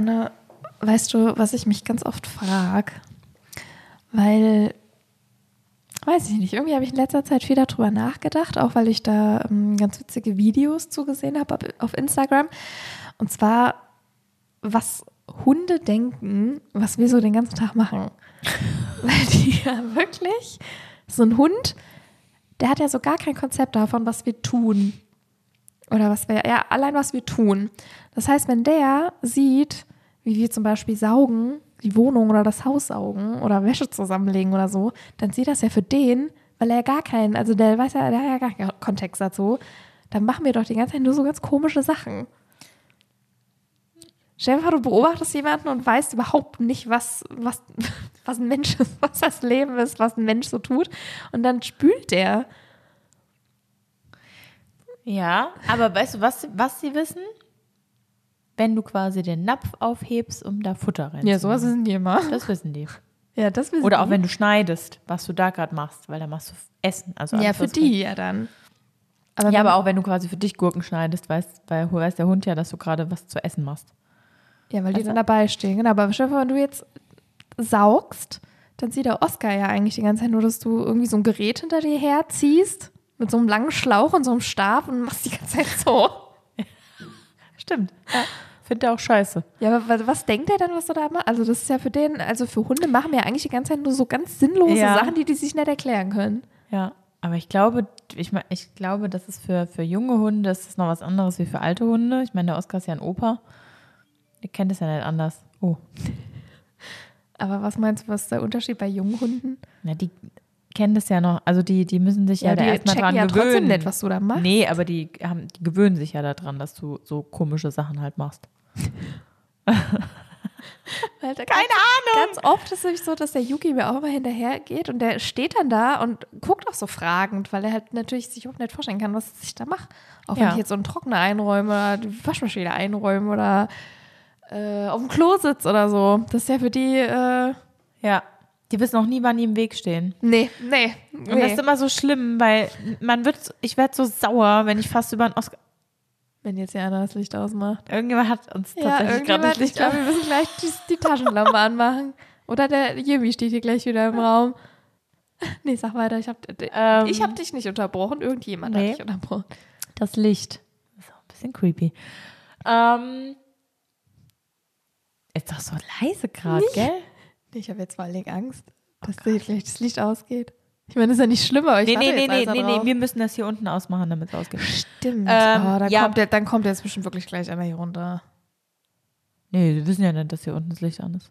Anne, weißt du, was ich mich ganz oft frage? Weil, weiß ich nicht, irgendwie habe ich in letzter Zeit viel darüber nachgedacht, auch weil ich da ähm, ganz witzige Videos zugesehen habe auf, auf Instagram. Und zwar, was Hunde denken, was wir so den ganzen Tag machen. weil die ja wirklich, so ein Hund, der hat ja so gar kein Konzept davon, was wir tun. Oder was wir, ja, allein was wir tun. Das heißt, wenn der sieht, wie wir zum Beispiel saugen, die Wohnung oder das Haus saugen oder Wäsche zusammenlegen oder so, dann sieht das ja für den, weil er gar keinen, also der weiß ja, der hat ja gar keinen Kontext dazu, dann machen wir doch die ganze Zeit nur so ganz komische Sachen. Stell du beobachtest jemanden und weißt überhaupt nicht, was, was, was ein Mensch ist, was das Leben ist, was ein Mensch so tut. Und dann spült der. Ja, aber weißt du, was, was sie wissen? Wenn du quasi den Napf aufhebst, um da Futter rein Ja, sowas wissen die immer. Das wissen die. Ja, das wissen Oder auch die. wenn du schneidest, was du da gerade machst, weil da machst du Essen. Also Ja, für die ja dann. Aber Ja, aber auch wenn du quasi für dich Gurken schneidest, weiß, weil weiß der Hund ja, dass du gerade was zu essen machst. Ja, weil die Also- dann dabei stehen. Genau, aber vor, wenn du jetzt saugst, dann sieht der Oscar ja eigentlich die ganze Zeit nur, dass du irgendwie so ein Gerät hinter dir herziehst, mit so einem langen Schlauch und so einem Stab und machst die ganze Zeit so. Stimmt. Ja. Finde er auch scheiße. Ja, aber was, denkt der dann, was du da machst? Also das ist ja für den, also für Hunde machen wir ja eigentlich die ganze Zeit nur so ganz sinnlose Ja. Sachen, die die sich nicht erklären können. Ja. Aber ich glaube, ich, mein, ich glaube, das ist für, für junge Hunde ist das noch was anderes wie für alte Hunde. Ich meine, der Oscar ist ja ein Opa. Ihr kennt es ja nicht anders. Oh. Aber was meinst du, was ist der Unterschied bei jungen Hunden? Na, die kennen das ja noch. Also die, die müssen sich ja, Ja, da erstmal dran ja gewöhnen. trotzdem nicht, was du da machst. Nee, aber die, haben, die gewöhnen sich ja daran, dass du so komische Sachen halt machst. Keine Ahnung. Ganz oft ist es nämlich so, dass der Yuki mir auch immer hinterher geht und der steht dann da und guckt auch so fragend, weil er halt natürlich sich überhaupt nicht vorstellen kann, was ich da mache. Auch wenn Ja. ich jetzt so einen Trockner einräume oder die Waschmaschine einräume oder äh, auf dem Klo sitze oder so. Das ist ja für die, äh, Ja. Die wissen auch nie, wann die im Weg stehen. nee, nee, Und das nee. ist immer so schlimm, weil man wird, ich werde so sauer, wenn ich fast über einen Oscar. Wenn jetzt Jana das Licht ausmacht. Irgendjemand hat uns Ja, tatsächlich gerade irgendjemand, das ich Licht glaube, wir müssen gleich die, die Taschenlampe anmachen. Oder der Jimmy steht hier gleich wieder im Raum. Nee, sag weiter, ich habe Ähm, ich hab dich nicht unterbrochen, irgendjemand nee. hat dich unterbrochen. Das Licht. Das ist auch ein bisschen creepy. Ähm, ist doch so leise gerade, gell? Ich habe jetzt vor allen Dingen Angst, dass dir gleich das Licht ausgeht. Ich meine, das ist ja nicht schlimm, aber ich Nee, nee, nee, nee, nee, nee, wir müssen das hier unten ausmachen, damit es ausgeht. Stimmt. Ähm, oh, dann, ja. kommt der, dann kommt jetzt bestimmt wirklich gleich einer hier runter. Nee, wir wissen ja nicht, dass hier unten das Licht an ist.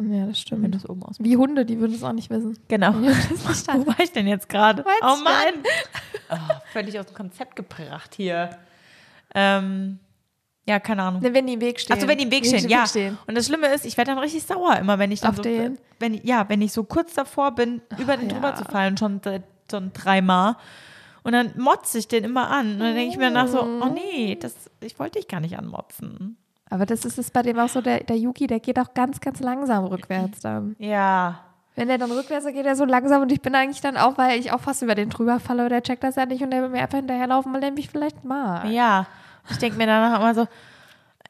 Ja, das Wenn stimmt. das oben aus. Wie Hunde, die würden es auch nicht wissen. Genau. Wo war ich denn jetzt gerade? Oh Mann. Oh, völlig aus dem Konzept gebracht hier. Ähm, ja, keine Ahnung. Ne, wenn die im Weg stehen. Achso, wenn die im Weg stehen, ja. stehen. Und das Schlimme ist, ich werde dann richtig sauer immer, wenn ich dann Auf so, den? wenn ja, wenn ich so kurz davor bin, über den ja. drüber zu fallen, schon, schon dreimal. Und dann motze ich den immer an. Und dann denke ich mir danach so, oh nee, das, ich wollte dich gar nicht anmotzen. Aber das ist es bei dem auch so, der, der Yuki, der geht auch ganz, ganz langsam rückwärts dann. Ja. Wenn der dann rückwärts geht, geht er so langsam und ich bin eigentlich dann auch, weil ich auch fast über den drüber falle, der checkt das ja nicht und der will mir einfach hinterherlaufen, weil der mich vielleicht mag. Ja. Ich denke mir danach immer so,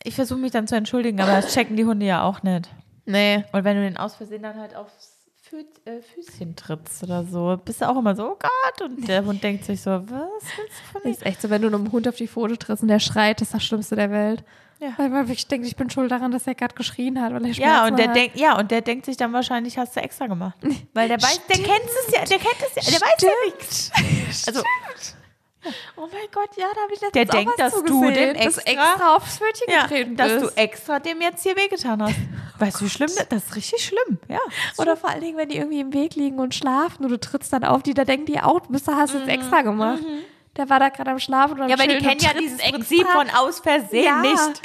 ich versuche mich dann zu entschuldigen, aber das checken die Hunde ja auch nicht. Nee. Und wenn du den aus Versehen dann halt aufs Fü äh, Füßchen trittst oder so, bist du auch immer so, oh Gott. Und der Hund denkt sich so, was willst du von Das mir? ist echt so, wenn du einem Hund auf die Pfote trittst und der schreit, das ist das Schlimmste der Welt. Ja. Weil man wirklich denkt, ich bin schuld daran, dass er gerade geschrien hat, weil er Ja, und der hat. denkt, ja, und der denkt sich dann wahrscheinlich, hast du extra gemacht. Weil der weiß, der kennt es ja, der kennt es ja, der weiß ja nichts. Also, Oh mein Gott, ja, da habe ich letztens Der auch denkt, dass du dem dass extra- extra aufs Pfötchen ja, getreten dass bist. du extra dem jetzt hier wehgetan hast. Weißt du, wie schlimm das Das ist richtig schlimm, ja. Oder vor allen Dingen, wenn die irgendwie im Weg liegen und schlafen und du trittst dann auf die, da denken die auch, du bist, hast jetzt extra gemacht. Der war da gerade am Schlafen und am Ja, aber die kennen ja dieses. Prinzip von aus Versehen Ja. nicht.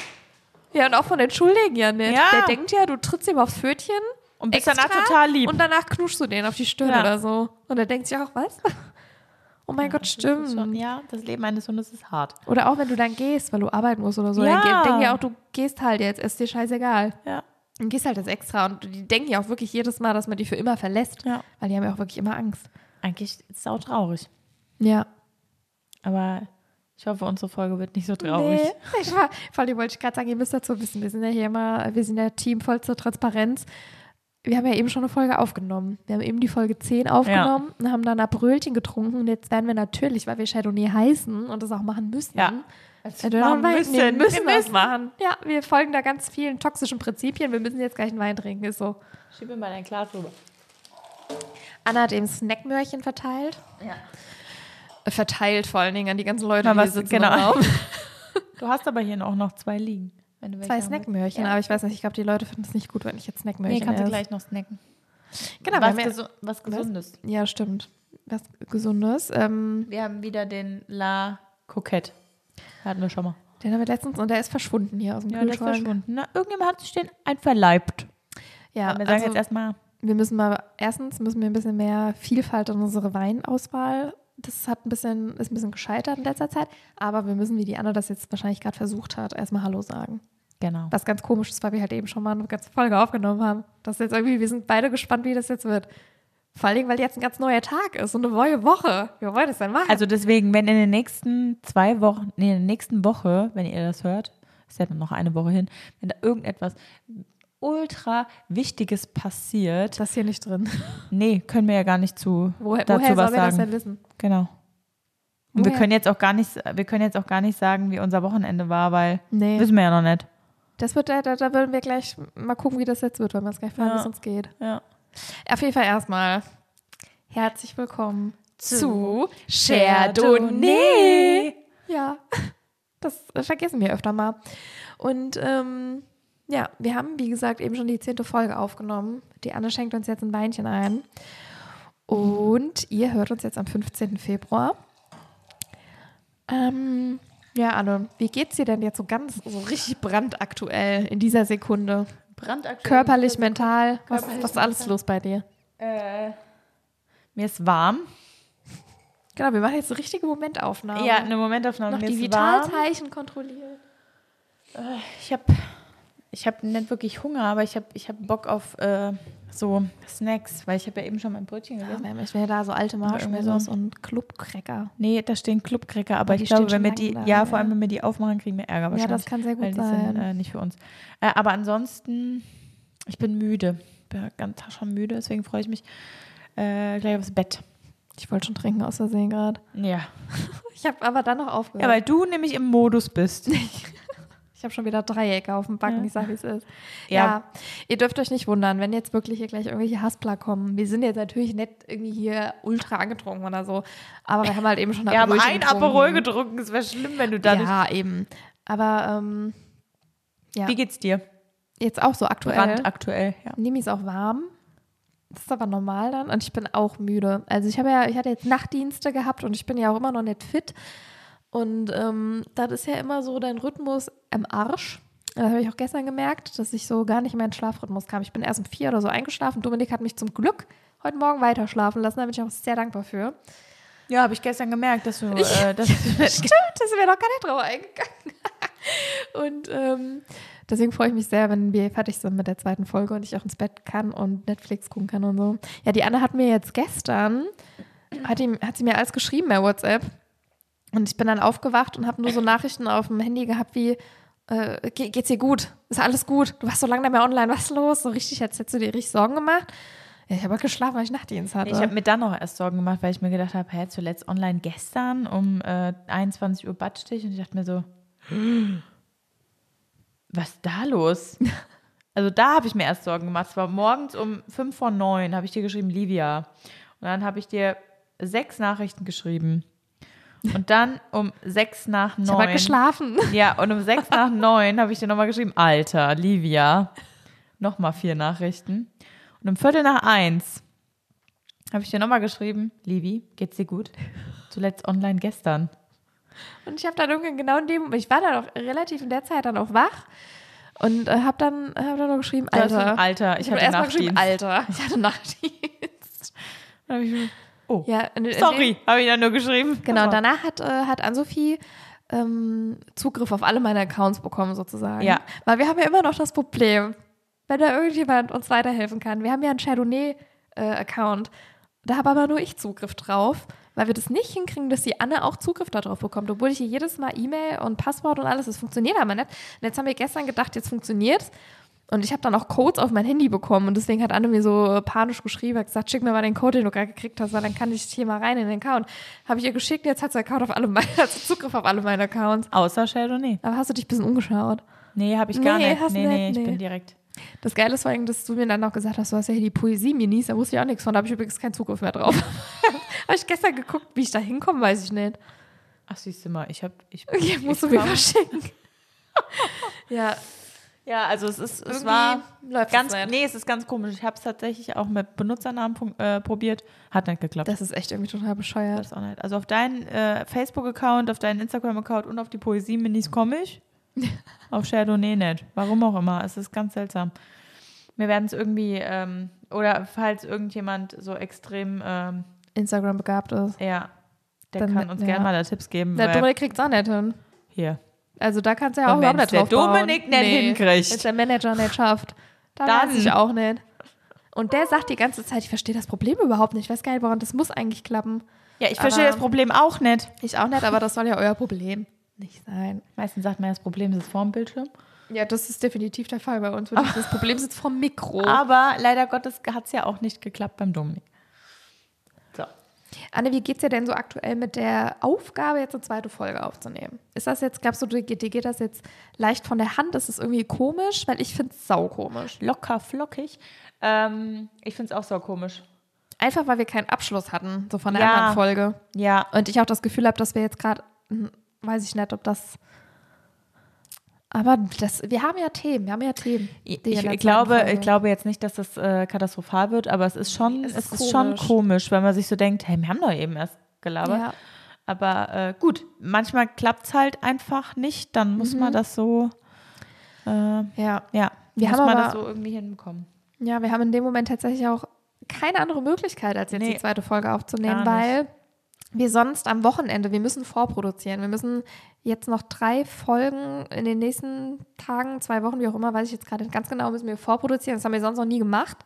Ja, und auch von den Schuldigen ja nicht. Ja. Der denkt ja, du trittst ihm aufs Pfötchen. Und bist extra danach total lieb. Und danach knuschst du den auf die Stirn Ja. oder so. Und er denkt sich auch, was? Oh mein Gott, Das stimmt. schon, ja, das Leben eines Hundes ist hart. Oder auch wenn du dann gehst, weil du arbeiten musst oder so. Ja. Dann denken ja auch, du gehst halt jetzt, ist dir scheißegal. Ja. Und gehst halt jetzt extra. Und die denken ja auch wirklich jedes Mal, dass man die für immer verlässt. Ja. Weil die haben ja auch wirklich immer Angst. Eigentlich ist es auch traurig. Ja. Aber Ich hoffe, unsere Folge wird nicht so traurig. Nee, ich war, vor allem wollte ich gerade sagen, ihr müsst dazu wissen, wir sind ja hier immer, wir sind ja Team voll zur Transparenz. Wir haben ja eben schon eine Folge aufgenommen. Wir haben eben die Folge 10 aufgenommen und haben dann ein Brötchen getrunken. Und jetzt werden wir natürlich, weil wir Chardonnay heißen und das auch machen müssen, Ja. Wein müssen. nehmen, müssen Wir das machen. Ja, wir folgen da ganz vielen toxischen Prinzipien. Wir müssen jetzt gleich einen Wein trinken, ist so. Schieb mir mal dein Glas rüber. Anna hat eben Snackmöhrchen verteilt. Ja. Verteilt vor allen Dingen an die ganzen Leute, Na, die was- hier sitzen genau. Du hast aber hier auch noch zwei liegen. Wenn du Zwei. Snackmöhrchen, Ja. aber ich weiß nicht, ich glaube, die Leute finden es nicht gut, wenn ich jetzt Snackmöhrchen Nee, kannst du esse. gleich noch snacken. Genau, wir was, ja- gesu was Gesundes. Ja, stimmt. Was Gesundes. Ähm, Wir haben wieder den La Coquette. Hatten wir schon mal. den haben wir letztens und der ist verschwunden hier aus dem Ja, der ist Kühlschrank. verschwunden. Na, irgendjemand hat sich den einverleibt. Ja, Aber wir sagen also, jetzt erstmal, wir müssen mal, erstens müssen wir ein bisschen mehr Vielfalt in unsere Weinauswahl. Das hat ein bisschen, ist ein bisschen gescheitert in letzter Zeit, aber wir müssen, wie die Anna das jetzt wahrscheinlich gerade versucht hat, erstmal Hallo sagen. Genau. Was ganz komisch ist, weil wir halt eben schon mal eine ganze Folge aufgenommen haben. Das ist jetzt irgendwie, wir sind beide gespannt, wie das jetzt wird. Vor allen Dingen, weil jetzt ein ganz neuer Tag ist und eine neue Woche. Wie wollen wir das denn machen? Also deswegen, wenn in den nächsten zwei Wochen, nee, in der nächsten Woche, wenn ihr das hört, ist ja dann noch eine Woche hin, wenn da irgendetwas ultra Wichtiges passiert, das hier nicht drin. nee, können wir ja gar nicht zu Woher, dazu woher was sollen wir das sagen. denn wissen? Genau. Und wir können jetzt auch gar nicht, wir können jetzt auch gar nicht sagen, wie unser Wochenende war, weil Nee. wissen wir ja noch nicht. Das wird, da, da, würden wir gleich mal gucken, wie das jetzt wird, weil wir uns gleich fragen, Ja. wie es uns geht. Ja. Auf jeden Fall erstmal herzlich willkommen Zu Chardonnay. Ja, das vergessen wir öfter mal. Und ähm, ja, wir haben, wie gesagt, eben schon die zehnte Folge aufgenommen. Die Anne schenkt uns jetzt ein Weinchen ein. Und ihr hört uns jetzt am 15. Februar. Ähm, ja, Anne, wie geht's dir denn jetzt so ganz, so richtig brandaktuell in dieser Sekunde? Brandaktuell. Körperlich, mental, was, Körperlich, was ist alles mental. los bei dir? Äh, mir ist warm. Genau, wir machen jetzt eine richtige Momentaufnahme. Ja, eine Momentaufnahme. noch mir die ist warm. Vitalzeichen kontrolliert. Ich habe ich hab nicht wirklich Hunger, aber ich habe ich hab Bock auf äh, so Snacks, weil ich habe ja eben schon mein Brötchen Ja, gegessen. haben echt wieder da so alte Marshmallows so- und Clubcracker. Nee, da stehen Clubcracker, aber die ich glaube, wenn wir die, da, ja, vor ja. allem wenn wir die aufmachen, kriegen wir Ärger Ja, wahrscheinlich. das kann sehr weil gut die sind sein. äh, nicht für uns. Äh, aber ansonsten, ich bin müde. Bin ganz schon müde, deswegen freue ich mich äh, gleich aufs Bett. Ich wollte schon trinken aus Versehen gerade. Ja. Ich habe aber dann noch aufgehört. Ja, weil du nämlich im Modus bist. ich habe schon wieder Dreiecke auf dem Backen, Ja. ich sag, wie es ist. Ja. Ja. ihr dürft euch nicht wundern, wenn jetzt wirklich hier gleich irgendwelche Haspler kommen. Wir sind jetzt natürlich nicht irgendwie hier ultra angetrunken oder so, aber wir haben halt eben schon Wir haben ein getrunken. Aperol getrunken. Es wäre schlimm, wenn du da. Ja, eben. Aber ähm, ja, Wie geht's dir? jetzt auch so aktuell. Brandaktuell, ja. Nimi ist auch warm. Das ist aber normal dann. Und ich bin auch müde. Also ich habe ja, ich hatte jetzt Nachtdienste gehabt und ich bin ja auch immer noch nicht fit. Und ähm, das ist ja immer so dein Rhythmus am Arsch. Das habe ich auch gestern gemerkt, dass ich so gar nicht mehr in den Schlafrhythmus kam. Ich bin erst um vier oder so eingeschlafen. Dominik hat mich zum Glück heute Morgen weiter schlafen lassen. Da bin ich auch sehr dankbar für. Ja, habe ich gestern gemerkt, dass du. Äh, dass Stimmt, das mir noch gar nicht drauf eingegangen. und ähm, deswegen freue ich mich sehr, wenn wir fertig sind mit der zweiten Folge und ich auch ins Bett kann und Netflix gucken kann und so. Ja, die Anne hat mir jetzt gestern, hat, ihm, hat sie mir alles geschrieben bei WhatsApp. Und ich bin dann aufgewacht und habe nur so Nachrichten auf dem Handy gehabt wie, äh, "Ge- geht's dir gut? Ist alles gut? Du warst so lange nicht mehr online, was ist los? So richtig, als hättest du dir richtig Sorgen gemacht. Ja, ich habe halt geschlafen, weil ich Nachtdienst hatte. ich habe mir dann noch erst Sorgen gemacht, weil ich mir gedacht habe, hä, zuletzt online gestern um äh, 21 Uhr Badstich und ich dachte mir so, was ist da los? Also da habe ich mir erst Sorgen gemacht. Es war morgens um 5 vor 9, habe ich dir geschrieben, Livia. Und dann habe ich dir sechs Nachrichten geschrieben. Und dann um sechs nach ich habe halt neun. geschlafen. Ja, und um sechs nach neun habe ich dir nochmal geschrieben, Alter, Livia. Nochmal vier Nachrichten. Und um Viertel nach eins habe ich dir nochmal geschrieben, Livi, geht's dir gut? Zuletzt online gestern. Und ich habe dann irgendwie genau in dem, ich war dann auch relativ in der Zeit dann auch wach und äh, habe dann, hab dann noch geschrieben, Alter. Alter, ich hab hatte Nachtdienst. Alter. Ich hatte Nachtdienst. Dann hab ich oh, Ja, in, in sorry, habe ich dann nur geschrieben. Genau, Aber- danach hat, äh, hat Ann-Sophie ähm, Zugriff auf alle meine Accounts bekommen, sozusagen. Ja. Weil wir haben ja immer noch das Problem, wenn da irgendjemand uns weiterhelfen kann. Wir haben ja einen Chardonnay-Account. da habe aber nur ich Zugriff drauf. weil wir das nicht hinkriegen, dass die Anne auch Zugriff darauf bekommt, obwohl ich ihr jedes Mal E-Mail und Passwort und alles, das funktioniert aber nicht. Und jetzt haben wir gestern gedacht, jetzt funktioniert's. Und ich habe dann auch Codes auf mein Handy bekommen und deswegen hat Anne mir so panisch geschrieben, hat gesagt, schick mir mal den Code, den du gerade gekriegt hast, weil dann kann ich hier mal rein in den Account. Habe ich ihr geschickt, jetzt hat sie Account auf alle meine, Zugriff auf alle meine Accounts. Außer Chardonnay. Aber hast du dich ein bisschen umgeschaut? Nee, habe ich gar Nee, nicht. hast Nee, nee, ich nee. bin direkt. Das Geile ist vor allem, dass du mir dann auch gesagt hast, du hast ja hier die Poesie-Minis, da wusste ich auch nichts von, da habe ich übrigens keinen Zugriff mehr drauf. habe ich gestern geguckt, wie ich da hinkomme, weiß ich nicht. Ach, siehst du mal, ich habe. Ich, Okay, musst du ich mir komm- was schicken. ja, Ja, also es ist, es war läuft ganz, es nee, es ist ganz komisch. Ich habe es tatsächlich auch mit Benutzernamen äh, probiert, hat nicht geklappt. Das ist echt irgendwie total bescheuert. Also auf deinen äh, Facebook-Account, auf deinen Instagram-Account und auf die Poesie-Minis komme ich. auf Chardonnay nicht. Warum auch immer. Es ist ganz seltsam. Wir werden es irgendwie, ähm, oder falls irgendjemand so extrem, ähm, Instagram begabt ist. ja, der Dann- kann uns ja. gerne mal da Tipps geben. Der Dominik kriegt es auch nicht hin. hier. Also da kannst du ja auch überhaupt nicht drauf der bauen. Dominik nicht hinkriegt. Wenn der Manager nicht schafft, dann, Dann- weiß ich auch nicht. Und der sagt die ganze Zeit, ich verstehe das Problem überhaupt nicht. Ich weiß gar nicht, woran das muss eigentlich klappen. Ja, ich verstehe Aber- das Problem auch nicht. Ich auch nicht, aber das soll ja euer Problem nicht sein. Meistens sagt man, das Problem ist vorm Bildschirm. Ja, das ist definitiv der Fall bei uns. Das Problem sitzt vom Mikro. Aber leider Gottes hat es ja auch nicht geklappt beim Dominik. Anne, wie geht's dir denn so aktuell mit der Aufgabe, jetzt eine zweite Folge aufzunehmen? Ist das jetzt, glaubst du, dir dir geht das jetzt leicht von der Hand? Ist es irgendwie komisch? Weil ich finde es saukomisch. Locker, flockig. Ähm, ich finde es auch so komisch. Einfach, weil wir keinen Abschluss hatten, so von der Ja. anderen Folge. Ja, Und ich auch das Gefühl habe, dass wir jetzt gerade, hm, weiß ich nicht, ob das. Aber das, wir haben ja Themen, wir haben ja Themen. ich, ich, glaube, Folge- ich glaube jetzt nicht, dass das äh, katastrophal wird, aber es ist schon, Es es ist ist, schon komisch. weil man sich so denkt, hey, wir haben doch eben erst gelabert. Ja. Aber äh, gut, manchmal klappt es halt einfach nicht, dann muss Mhm. man das so, äh, Ja. ja, Wir muss haben man aber- das so irgendwie hinbekommen. ja, wir haben in dem Moment tatsächlich auch keine andere Möglichkeit, als jetzt Nee, die zweite Folge aufzunehmen, weil wir sonst am Wochenende, wir müssen vorproduzieren. Wir müssen jetzt noch drei Folgen in den nächsten Tagen, zwei Wochen, wie auch immer, weiß ich jetzt gerade ganz genau, müssen wir vorproduzieren. Das haben wir sonst noch nie gemacht.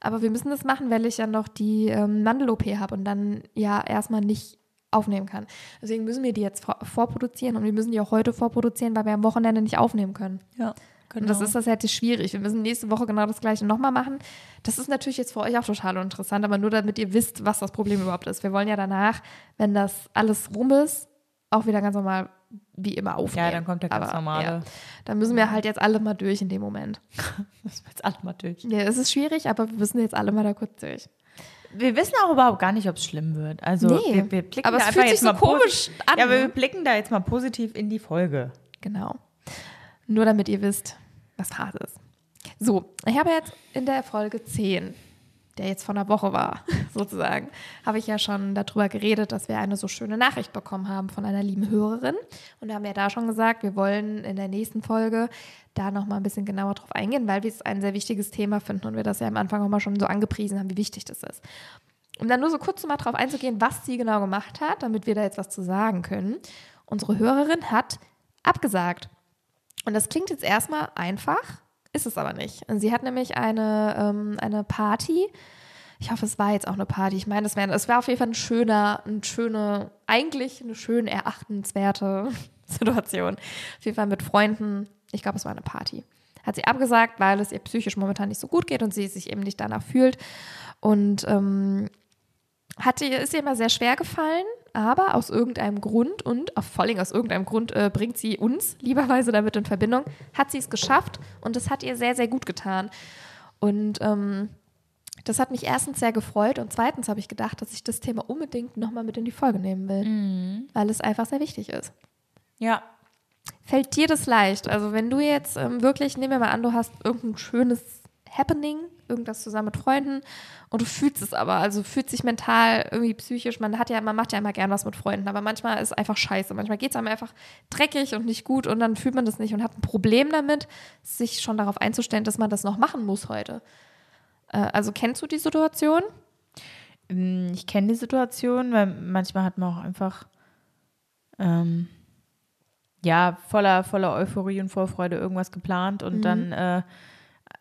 Aber wir müssen das machen, weil ich ja noch die ähm, Mandel-OP habe und dann ja erstmal nicht aufnehmen kann. Deswegen müssen wir die jetzt vor vorproduzieren und wir müssen die auch heute vorproduzieren, weil wir am Wochenende nicht aufnehmen können. Ja, genau. Und das ist das halt schwierig. Wir müssen nächste Woche genau das gleiche nochmal machen. Das ist natürlich jetzt für euch auch total interessant, aber nur damit ihr wisst, was das Problem überhaupt ist. Wir wollen ja danach, wenn das alles rum ist, auch wieder ganz normal wie immer aufnehmen. ja, dann kommt der ganz Aber, normale. Ja, dann müssen wir halt jetzt alle mal durch in dem Moment. Das ist jetzt alle mal durch. Ja, es ist schwierig, aber wir müssen jetzt alle mal da kurz durch. Wir wissen auch überhaupt gar nicht, ob es schlimm wird. Also Nee, wir, wir blicken aber da es fühlt sich so komisch an, Ja, aber ne? wir blicken da jetzt mal positiv in die Folge. Genau. Nur damit ihr wisst, was ist. So, ich habe jetzt in der Folge 10, der jetzt von der Woche war, sozusagen, habe ich ja schon darüber geredet, dass wir eine so schöne Nachricht bekommen haben von einer lieben Hörerin. Und haben wir da schon gesagt, wir wollen in der nächsten Folge da nochmal ein bisschen genauer drauf eingehen, weil wir es ein sehr wichtiges Thema finden und wir das ja am Anfang auch mal schon so angepriesen haben, wie wichtig das ist. Um dann nur so kurz mal drauf einzugehen, was sie genau gemacht hat, damit wir da jetzt was zu sagen können. Unsere Hörerin hat abgesagt. Und das klingt jetzt erstmal einfach, ist es aber nicht. Und sie hat nämlich eine, ähm, eine Party. Ich hoffe, es war jetzt auch eine Party. Ich meine, es, wär, war auf jeden Fall ein schöner, ein schöne, eigentlich eine schön erachtenswerte Situation. Auf jeden Fall mit Freunden. Ich glaube, es war eine Party. Hat sie abgesagt, weil es ihr psychisch momentan nicht so gut geht und sie sich eben nicht danach fühlt. Und ähm, hat ist ihr immer sehr schwer gefallen, aber aus irgendeinem Grund und auf, vor allem aus irgendeinem Grund äh, bringt sie uns lieberweise damit in Verbindung, hat sie es geschafft und es hat ihr sehr, sehr gut getan. Und ähm, das hat mich erstens sehr gefreut und zweitens habe ich gedacht, dass ich das Thema unbedingt nochmal mit in die Folge nehmen will, weil es einfach sehr wichtig ist. Ja. Fällt dir das leicht? Also wenn du jetzt ähm, wirklich, nehmen wir mal an, du hast irgendein schönes Happening, irgendwas zusammen mit Freunden. Und du fühlst es aber, also fühlt sich mental, irgendwie psychisch, man hat ja, man macht ja immer gern was mit Freunden, aber manchmal ist es einfach scheiße, manchmal geht es einem einfach dreckig und nicht gut und dann fühlt man das nicht und hat ein Problem damit, sich schon darauf einzustellen, dass man das noch machen muss heute. Äh, also kennst du die Situation? Mm, Ich kenne die Situation, weil manchmal hat man auch einfach ähm, ja voller, voller Euphorie und Vorfreude irgendwas geplant und dann äh,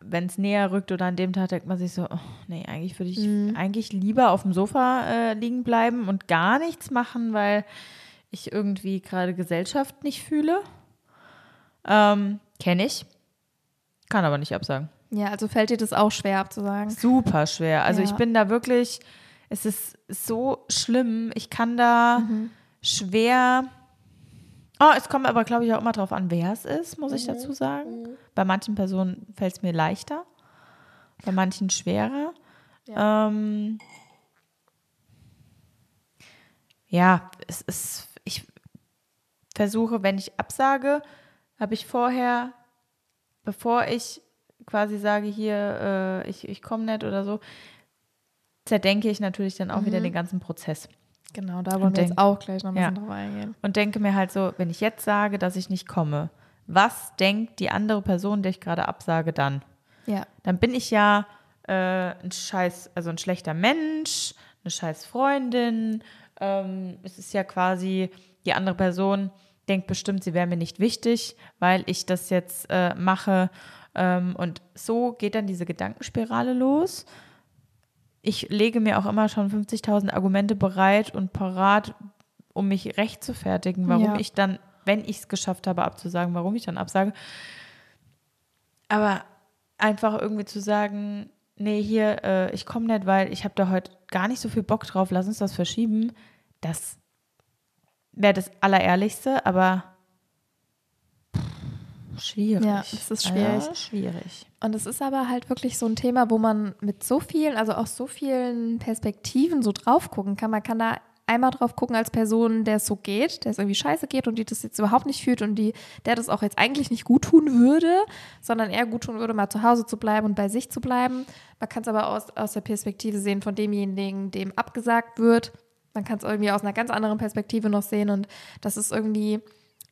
wenn es näher rückt oder an dem Tag denkt man sich so, oh, nee, eigentlich würde ich mhm. eigentlich lieber auf dem Sofa äh, liegen bleiben und gar nichts machen, weil ich irgendwie gerade Gesellschaft nicht fühle. Ähm, Kenne ich. Kann aber nicht absagen. Ja, also fällt dir das auch schwer abzusagen? Super schwer. Also ja. ich bin da wirklich, es ist so schlimm. Ich kann da mhm. schwer. Oh, es kommt aber, glaube ich, auch immer drauf an, wer es ist, muss mhm. ich dazu sagen. Mhm. Bei manchen Personen fällt es mir leichter, bei manchen schwerer. Ja. Ähm, ja, es ist, ich versuche, wenn ich absage, habe ich vorher, bevor ich quasi sage, hier, äh, ich, ich komme nicht oder so, zerdenke ich natürlich dann auch mhm. wieder den ganzen Prozess. Genau, da wollen wir denk, jetzt auch gleich noch ein bisschen ja. drauf eingehen. Und denke mir halt so, wenn ich jetzt sage, dass ich nicht komme, was denkt die andere Person, der ich gerade absage, dann? Ja. Dann bin ich ja äh, ein scheiß, also ein schlechter Mensch, eine scheiß Freundin. Ähm, es ist ja quasi die andere Person, denkt bestimmt, sie wäre mir nicht wichtig, weil ich das jetzt äh, mache. Ähm, und so geht dann diese Gedankenspirale los. Ich lege mir auch immer schon 50.000 Argumente bereit und parat, um mich recht zu fertigen, warum ja. ich dann, wenn ich es geschafft habe, abzusagen, warum ich dann absage. Aber einfach irgendwie zu sagen, nee, hier, äh, ich komme nicht, weil ich habe da heute gar nicht so viel Bock drauf, lass uns das verschieben, das wäre das Allerehrlichste, aber schwierig. Ja, das ist schwierig. Ja, schwierig. Und es ist aber halt wirklich so ein Thema, wo man mit so vielen, also aus so vielen Perspektiven so drauf gucken kann. Man kann da einmal drauf gucken als Person, der es so geht, der es irgendwie scheiße geht und die das jetzt überhaupt nicht fühlt und die, der das auch jetzt eigentlich nicht gut tun würde, sondern eher gut tun würde, mal zu Hause zu bleiben und bei sich zu bleiben. Man kann es aber aus, aus der Perspektive sehen von demjenigen, dem abgesagt wird man kann es irgendwie aus einer ganz anderen Perspektive noch sehen und das ist irgendwie,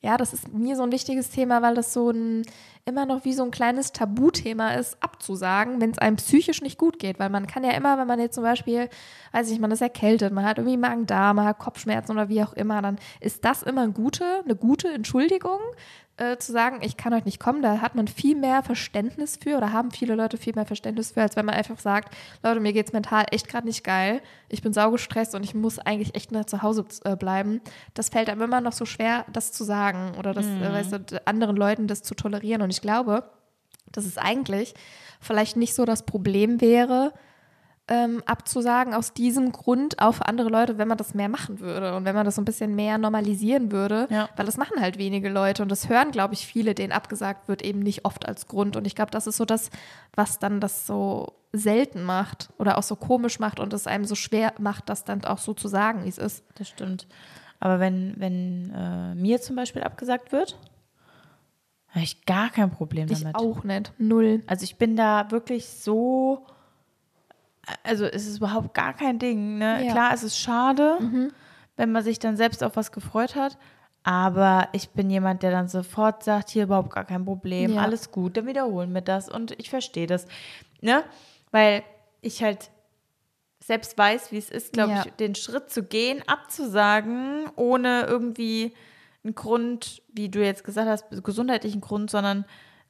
ja, das ist mir so ein wichtiges Thema, weil das so ein immer noch wie so ein kleines Tabuthema ist, abzusagen, wenn es einem psychisch nicht gut geht. Weil man kann ja immer, wenn man jetzt zum Beispiel, weiß ich, man ist erkältet, man hat irgendwie Magen-Darm, man hat Kopfschmerzen oder wie auch immer, dann ist das immer eine gute, eine gute Entschuldigung, äh, zu sagen, ich kann heute nicht kommen, da hat man viel mehr Verständnis für oder haben viele Leute viel mehr Verständnis für, als wenn man einfach sagt, Leute, mir geht es mental echt gerade nicht geil, ich bin saugestresst und ich muss eigentlich echt nur zu Hause äh, bleiben. Das fällt einem immer noch so schwer, das zu sagen oder das, mhm. äh, weißt du, anderen Leuten das zu tolerieren. Und ich glaube, dass es eigentlich vielleicht nicht so das Problem wäre, ähm, abzusagen aus diesem Grund auch für andere Leute, wenn man das mehr machen würde und wenn man das so ein bisschen mehr normalisieren würde, ja. weil das machen halt wenige Leute und das hören, glaube ich, viele, denen abgesagt wird, eben nicht oft als Grund. Und ich glaube, das ist so das, was dann das so selten macht oder auch so komisch macht und es einem so schwer macht, das dann auch so zu sagen, wie es ist. Das stimmt. Aber wenn, wenn äh, mir zum Beispiel abgesagt wird, habe ich gar kein Problem damit. Ich auch nicht. Null. Also ich bin da wirklich so also es ist überhaupt gar kein Ding. Ne? Ja. Klar, es ist schade, mhm. wenn man sich dann selbst auf was gefreut hat. Aber ich bin jemand, der dann sofort sagt, hier überhaupt gar kein Problem, ja. alles gut, dann wiederholen wir das und ich verstehe das. Ne? Weil ich halt selbst weiß, wie es ist, glaube ja. ich, den Schritt zu gehen, abzusagen, ohne irgendwie einen Grund, wie du jetzt gesagt hast, gesundheitlichen Grund, sondern,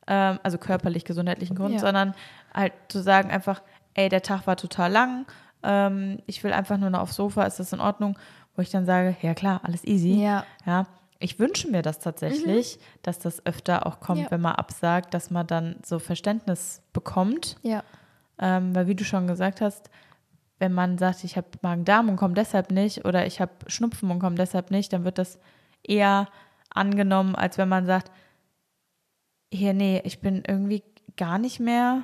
ähm, also körperlich gesundheitlichen Grund, ja. sondern halt zu sagen einfach, ey, der Tag war total lang, ähm, ich will einfach nur noch aufs Sofa, ist das in Ordnung? Wo ich dann sage, ja klar, alles easy. Ja. ja ich wünsche mir das tatsächlich, mhm. dass das öfter auch kommt, ja. wenn man absagt, dass man dann so Verständnis bekommt. Ja. Ähm, weil wie du schon gesagt hast, wenn man sagt, ich habe Magen-Darm und komme deshalb nicht oder ich habe Schnupfen und komme deshalb nicht, dann wird das eher angenommen, als wenn man sagt, hier, nee, ich bin irgendwie gar nicht mehr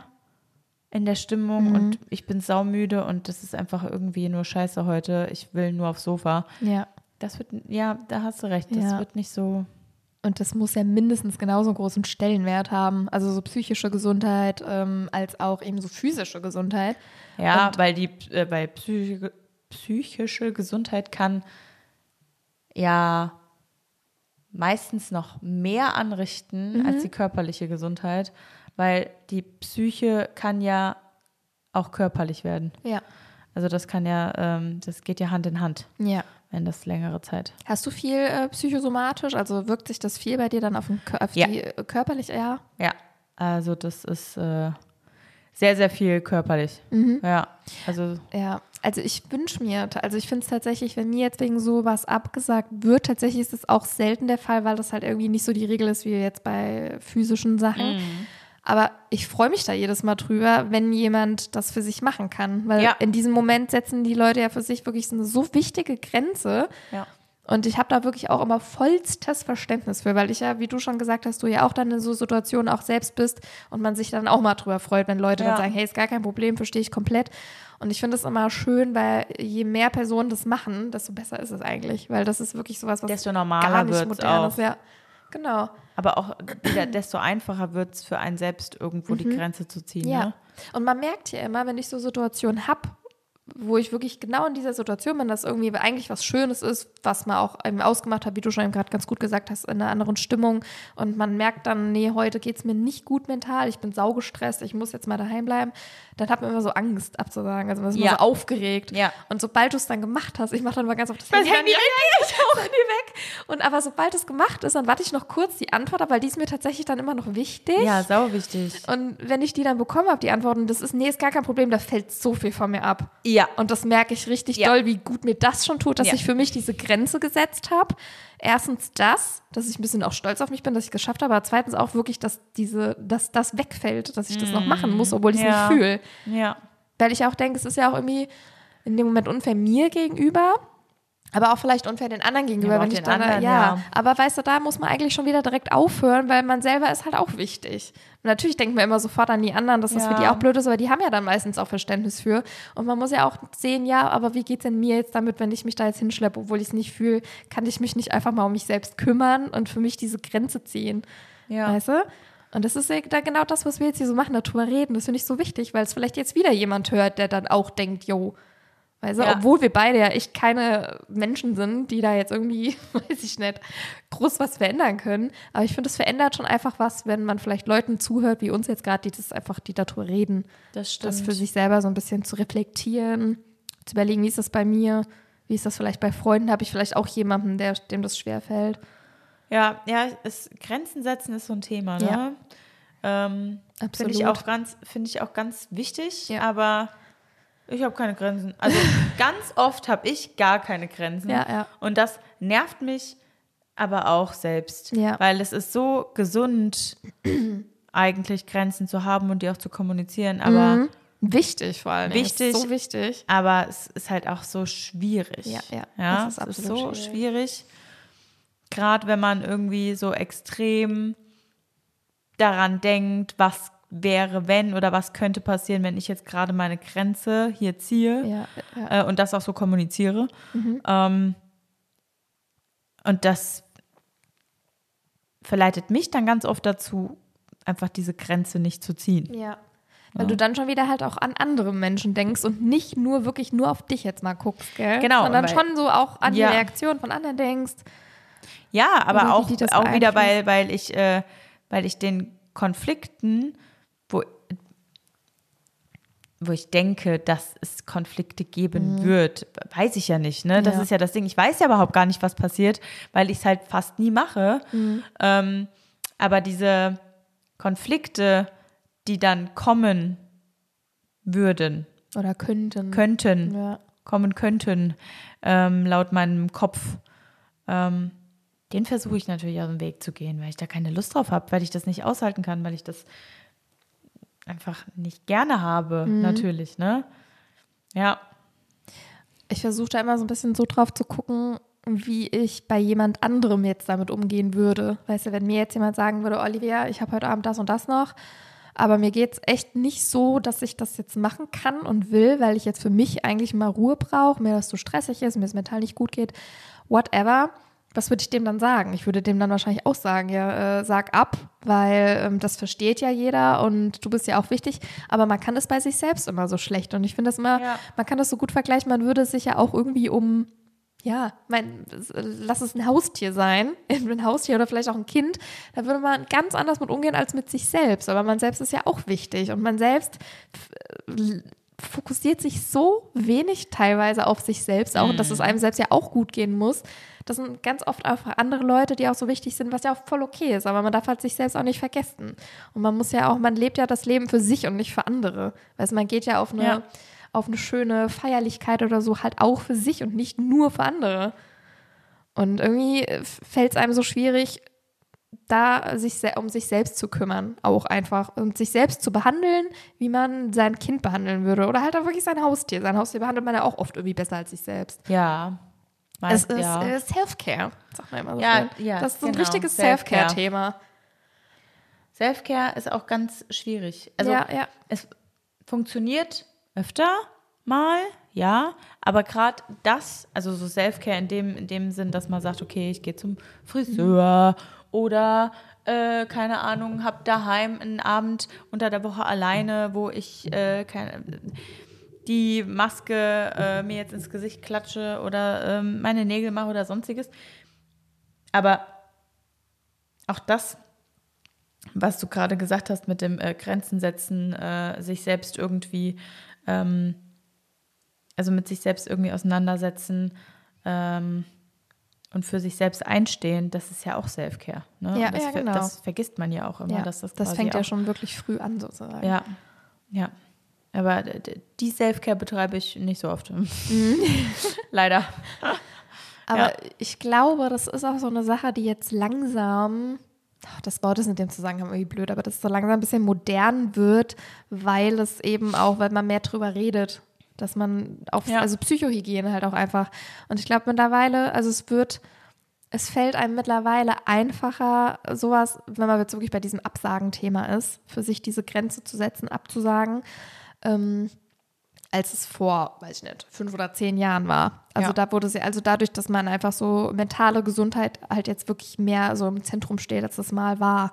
in der Stimmung mhm. und ich bin saumüde und das ist einfach irgendwie nur scheiße heute. Ich will nur aufs Sofa. Ja. Das wird, ja, da hast du recht. Das ja. wird nicht so. Und das muss ja mindestens genauso einen großen Stellenwert haben. Also so psychische Gesundheit ähm, als auch eben so physische Gesundheit. Ja, und weil die, äh, weil psychische, psychische Gesundheit kann ja meistens noch mehr anrichten mhm. als die körperliche Gesundheit weil die Psyche kann ja auch körperlich werden. Ja. Also das kann ja, ähm, das geht ja Hand in Hand. Ja. Wenn das längere Zeit. Hast du viel äh, psychosomatisch? Also wirkt sich das viel bei dir dann auf, den, auf ja. die äh, körperlich, ja? Ja. Also das ist, äh, sehr, sehr viel körperlich. Mhm. Ja, also Ja, also ich wünsche mir, also ich finde es tatsächlich, wenn mir jetzt wegen sowas abgesagt wird, tatsächlich ist es auch selten der Fall, weil das halt irgendwie nicht so die Regel ist wie jetzt bei physischen Sachen. Mhm. Aber ich freue mich da jedes Mal drüber, wenn jemand das für sich machen kann. Weil Ja. in diesem Moment setzen die Leute ja für sich wirklich so eine so wichtige Grenze. ja. Und ich habe da wirklich auch immer vollstes Verständnis für, weil ich ja, wie du schon gesagt hast, du ja auch dann in so Situationen auch selbst bist und man sich dann auch mal drüber freut, wenn Leute Ja. dann sagen, hey, ist gar kein Problem, verstehe ich komplett. Und ich finde es immer schön, weil je mehr Personen das machen, desto besser ist es eigentlich, weil das ist wirklich sowas, was Desto normaler gar nicht modern ist. auch. Ja, genau. Aber auch wieder, desto einfacher wird es für einen selbst, irgendwo die Grenze zu ziehen. Mhm. Ja. Ne? Und man merkt ja immer, wenn ich so Situationen habe, wo ich wirklich genau in dieser Situation bin, dass irgendwie eigentlich was Schönes ist, was man auch eben ausgemacht hat, wie du schon eben gerade ganz gut gesagt hast, in einer anderen Stimmung. Und man merkt dann, nee, heute geht es mir nicht gut mental, ich bin saugestresst, ich muss jetzt mal daheim bleiben. Dann hat man immer so Angst abzusagen, also man ist Ja. immer so aufgeregt. Ja. Und sobald du es dann gemacht hast, ich mache dann mal ganz oft das Handy, Handy ja, ich auch Handy weg. Und aber sobald es gemacht ist, dann warte ich noch kurz die Antwort ab, weil die ist mir tatsächlich dann immer noch wichtig. Ja, sau wichtig. Und wenn ich die dann bekommen habe, die Antworten, das ist, nee, ist gar kein Problem, da fällt so viel von mir ab. Ja. Und das merke ich richtig Ja. doll, wie gut mir das schon tut, dass Ja. ich für mich diese Grenze gesetzt habe. Erstens das, dass ich ein bisschen auch stolz auf mich bin, dass ich es geschafft habe, aber zweitens auch wirklich, dass diese, dass das wegfällt, dass ich das noch machen muss, obwohl ich es Mm, Ja. nicht fühle. Ja. Weil ich auch denke, es ist ja auch irgendwie in dem Moment unfair mir gegenüber, aber auch vielleicht unfair den anderen gegenüber, aber wenn ich den dann, anderen, ja. ja. Aber weißt du, da muss man eigentlich schon wieder direkt aufhören, weil man selber ist halt auch wichtig. Und natürlich denkt man immer sofort an die anderen, dass das Ja. für die auch blöd ist, aber die haben ja dann meistens auch Verständnis für. Und man muss ja auch sehen, ja, aber wie geht's denn mir jetzt damit, wenn ich mich da jetzt hinschleppe, obwohl ich es nicht fühle, kann ich mich nicht einfach mal um mich selbst kümmern und für mich diese Grenze ziehen. Ja. Weißt du? Und das ist ja da genau das, was wir jetzt hier so machen, darüber reden. Das finde ich so wichtig, weil es vielleicht jetzt wieder jemand hört, der dann auch denkt, yo, weißt du, Ja. obwohl wir beide ja echt keine Menschen sind, die da jetzt irgendwie, weiß ich nicht, groß was verändern können. Aber ich finde, es verändert schon einfach was, wenn man vielleicht Leuten zuhört, wie uns jetzt gerade, die das einfach, die darüber reden. Das Das für sich selber so ein bisschen zu reflektieren, zu überlegen, wie ist das bei mir, wie ist das vielleicht bei Freunden, habe ich vielleicht auch jemanden, der, dem das schwerfällt. Ja, ja, es, Grenzen setzen ist so ein Thema, ne? Ja. Ähm, Finde Absolut. ich auch ganz, finde ich auch ganz wichtig, Ja. aber ich habe keine Grenzen. Also ganz oft habe ich gar keine Grenzen. Ja, ja. Und das nervt mich aber auch selbst. Ja. Weil es ist so gesund, eigentlich Grenzen zu haben und die auch zu kommunizieren, aber, Mhm. Wichtig vor allem. Wichtig. So wichtig. aber es ist halt auch so schwierig. Ja, ja, ja das ist es ist absolut so schwierig. schwierig. Gerade wenn man irgendwie so extrem daran denkt, was wäre, wenn oder was könnte passieren, wenn ich jetzt gerade meine Grenze hier ziehe Ja, ja. äh, und das auch so kommuniziere. Mhm. Ähm, und das verleitet mich dann ganz oft dazu, einfach diese Grenze nicht zu ziehen. Ja. Weil du dann schon wieder halt auch an andere Menschen denkst und nicht nur wirklich nur auf dich jetzt mal guckst, gell? Genau, Sondern schon so auch an Ja. die Reaktion von anderen denkst. Ja, aber auch, auch wieder, weil, weil ich, äh, weil ich den Konflikten, wo ich denke, dass es Konflikte geben wird, weiß ich ja nicht. Ne? Das Mhm. Ja. ist ja das Ding. Ich weiß ja überhaupt gar nicht, was passiert, weil ich es halt fast nie mache. Mhm. Ähm, aber diese Konflikte, die dann kommen würden, Oder könnten. könnten, Ja. kommen könnten, ähm, laut meinem Kopf, ähm, den versuche ich natürlich aus dem Weg zu gehen, weil ich da keine Lust drauf habe, weil ich das nicht aushalten kann, weil ich das einfach nicht gerne habe, Mhm. natürlich, ne? Ja, Ich versuche da immer so ein bisschen so drauf zu gucken, wie ich bei jemand anderem jetzt damit umgehen würde. Weißt du, wenn mir jetzt jemand sagen würde, Olivia, ich habe heute Abend das und das noch, aber mir geht es echt nicht so, dass ich das jetzt machen kann und will, weil ich jetzt für mich eigentlich mal Ruhe brauche, mir das zu stressig ist, mir es mental nicht gut geht, whatever. Was würde ich dem dann sagen? Ich würde dem dann wahrscheinlich auch sagen, ja, äh, sag ab, weil ähm, das versteht ja jeder und du bist ja auch wichtig, aber man kann es bei sich selbst immer so schlecht. Und ich finde das immer, Ja. man kann das so gut vergleichen, man würde sich ja auch irgendwie um, ja, mein, lass es ein Haustier sein, ein Haustier oder vielleicht auch ein Kind, da würde man ganz anders mit umgehen als mit sich selbst, aber man selbst ist ja auch wichtig. Und man selbst fokussiert sich so wenig teilweise auf sich selbst auch und dass es Mhm. einem selbst ja auch gut gehen muss. Das sind ganz oft einfach andere Leute, die auch so wichtig sind, was ja auch voll okay ist. Aber man darf halt sich selbst auch nicht vergessen. Und man muss ja auch, man lebt ja das Leben für sich und nicht für andere. Weißt du, man geht ja auf eine, Ja. auf eine schöne Feierlichkeit oder so halt auch für sich und nicht nur für andere. Und irgendwie fällt es einem so schwierig, da sich um sich selbst zu kümmern, auch einfach und sich selbst zu behandeln, wie man sein Kind behandeln würde oder halt auch wirklich sein Haustier. Sein Haustier behandelt man ja auch oft irgendwie besser als sich selbst. Ja. Es Meist, ist ja. äh, Self-Care, sagt man immer so Ja, schön. ja, Das ist so ein genau, richtiges Self-Care. Self-Care-Thema. Self-Care ist auch ganz schwierig. Also ja, ja. es funktioniert öfter mal, ja, aber gerade das, also so Self-Care in dem, in dem Sinn, dass man sagt, okay, ich gehe zum Friseur oder äh, keine Ahnung, hab daheim einen Abend unter der Woche alleine, wo ich äh, keine, die Maske äh, mir jetzt ins Gesicht klatsche oder ähm, meine Nägel mache oder sonstiges. Aber auch das was du gerade gesagt hast mit dem äh, Grenzen setzen, äh, sich selbst irgendwie, ähm, also mit sich selbst irgendwie auseinandersetzen ähm, und für sich selbst einstehen, das ist ja auch Self-Care. Ne? Ja, das, ja, genau. das vergisst man ja auch immer. ja. dass das das fängt ja schon wirklich früh an, sozusagen. Ja, ja. Aber die Self-Care betreibe ich nicht so oft. Leider. Aber Ja. ich glaube, das ist auch so eine Sache, die jetzt langsam, das Wort ist in dem Zusammenhang irgendwie blöd, aber das so langsam ein bisschen modern wird, weil es eben auch, weil man mehr drüber redet, dass man auf, Ja. also Psychohygiene halt auch einfach. Und ich glaube mittlerweile, also es wird, es fällt einem mittlerweile einfacher, sowas, wenn man jetzt wirklich bei diesem Absagen-Thema ist, für sich diese Grenze zu setzen, abzusagen, ähm, als es vor, weiß ich nicht, fünf oder zehn Jahren war. Also Ja. da wurde sie, also dadurch, dass man einfach so mentale Gesundheit halt jetzt wirklich mehr so im Zentrum steht, als das mal war.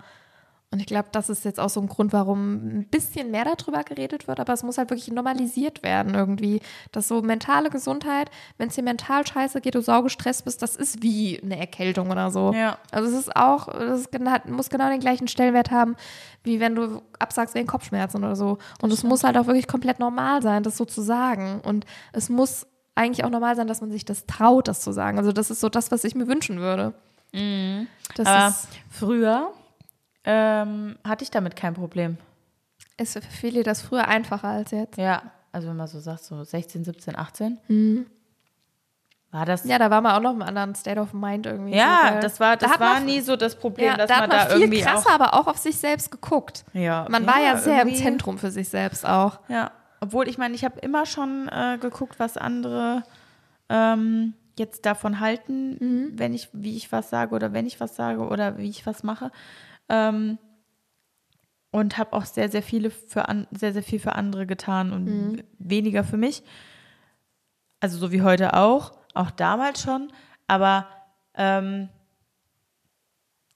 Und ich glaube, das ist jetzt auch so ein Grund, warum ein bisschen mehr darüber geredet wird, aber es muss halt wirklich normalisiert werden irgendwie. Dass so mentale Gesundheit, wenn es dir mental scheiße geht, du saugestresst bist, das ist wie eine Erkältung oder so. Ja. Also es ist auch, hat- muss genau den gleichen Stellenwert haben, wie wenn du absagst wegen Kopfschmerzen oder so. Und es muss halt auch wirklich komplett normal sein, das so zu sagen. Und es muss eigentlich auch normal sein, dass man sich das traut, das zu sagen. Also das ist so das, was ich mir wünschen würde. Das Aber ist, früher ähm, hatte ich damit kein Problem. ist für viele das früher einfacher als jetzt. Ja, also wenn man so sagt, so 16, 17, 18. War das. Ja, da war man auch noch im anderen State of Mind irgendwie. Ja, so, das war, Da das hat war man- nie so das Problem, ja, dass da man man da viel irgendwie krasser, auch. aber auch auf sich selbst geguckt. Ja, Man war ja sehr im Zentrum für sich selbst auch. Ja, obwohl ich meine, ich habe immer schon äh, geguckt, was andere ähm, jetzt davon halten, Mhm. wenn ich, wie ich was sage oder wenn ich was sage oder wie ich was mache. Ähm, und habe auch sehr, sehr viele für an, sehr, sehr viel für andere getan und Mhm. weniger für mich. Also so wie heute auch, auch damals schon, aber ähm,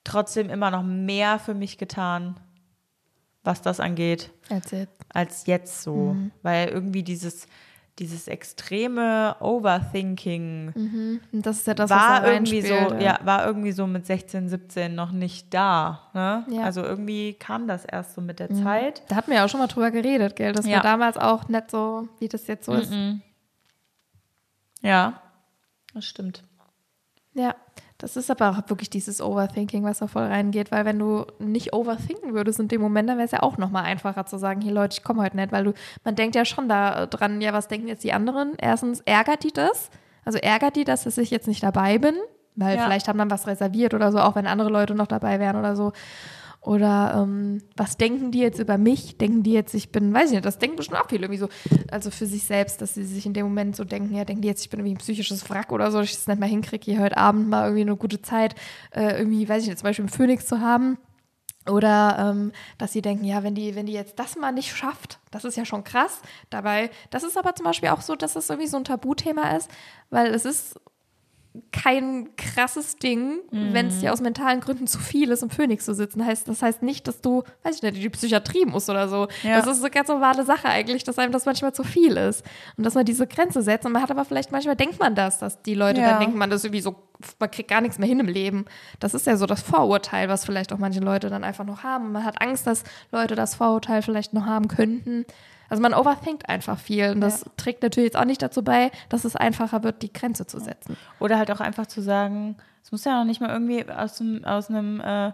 trotzdem immer noch mehr für mich getan, was das angeht Als jetzt. so. Mhm. Weil irgendwie dieses, dieses extreme Overthinking Und das ist ja das, war was irgendwie so, reinspielt, ja, war irgendwie so mit 16, 17 noch nicht da. Ne? Ja. Also irgendwie kam das erst so mit der Zeit. Da hatten wir ja auch schon mal drüber geredet, gell? Das Ja. war damals auch nicht so, wie das jetzt so ist. Ja, das stimmt. Ja, das ist aber auch wirklich dieses Overthinking, was da voll reingeht, weil wenn du nicht overthinken würdest in dem Moment, dann wäre es ja auch nochmal einfacher zu sagen, hier Leute, ich komme heute nicht, weil du, man denkt ja schon da dran, ja, was denken jetzt die anderen? Erstens, ärgert die das? Also ärgert die, dass ich jetzt nicht dabei bin? Weil Ja. vielleicht haben dann was reserviert oder so, auch wenn andere Leute noch dabei wären oder so. Oder ähm, was denken die jetzt über mich? Denken die jetzt, ich bin, weiß ich nicht, das denken bestimmt auch viele irgendwie so, also für sich selbst, dass sie sich in dem Moment so denken, ja, denken die jetzt, ich bin irgendwie ein psychisches Wrack oder so, dass ich das nicht mal hinkriege, hier heute Abend mal irgendwie eine gute Zeit, äh, irgendwie, weiß ich nicht, zum Beispiel im Phoenix zu haben. Oder ähm, dass sie denken, ja, wenn die, wenn die jetzt das mal nicht schafft, das ist ja schon krass. Dabei, das ist aber zum Beispiel auch so, dass es irgendwie so ein Tabuthema ist, weil es ist kein krasses Ding, wenn es dir aus mentalen Gründen zu viel ist, im Phoenix zu sitzen. Heißt, das heißt nicht, dass du, weiß ich nicht, in die Psychiatrie musst oder so. Ja. Das ist eine ganz normale Sache eigentlich, dass einem das manchmal zu viel ist. Und dass man diese Grenze setzt. Und man hat aber vielleicht, manchmal denkt man das, dass die Leute Ja. dann denken, man ist irgendwie so, man kriegt gar nichts mehr hin im Leben. Das ist ja so das Vorurteil, was vielleicht auch manche Leute dann einfach noch haben. Man hat Angst, dass Leute das Vorurteil vielleicht noch haben könnten. Also man overthinkt einfach viel und das trägt natürlich jetzt auch nicht dazu bei, dass es einfacher wird, die Grenze zu setzen. Oder halt auch einfach zu sagen, es muss ja noch nicht mal irgendwie aus einem, aus einem äh,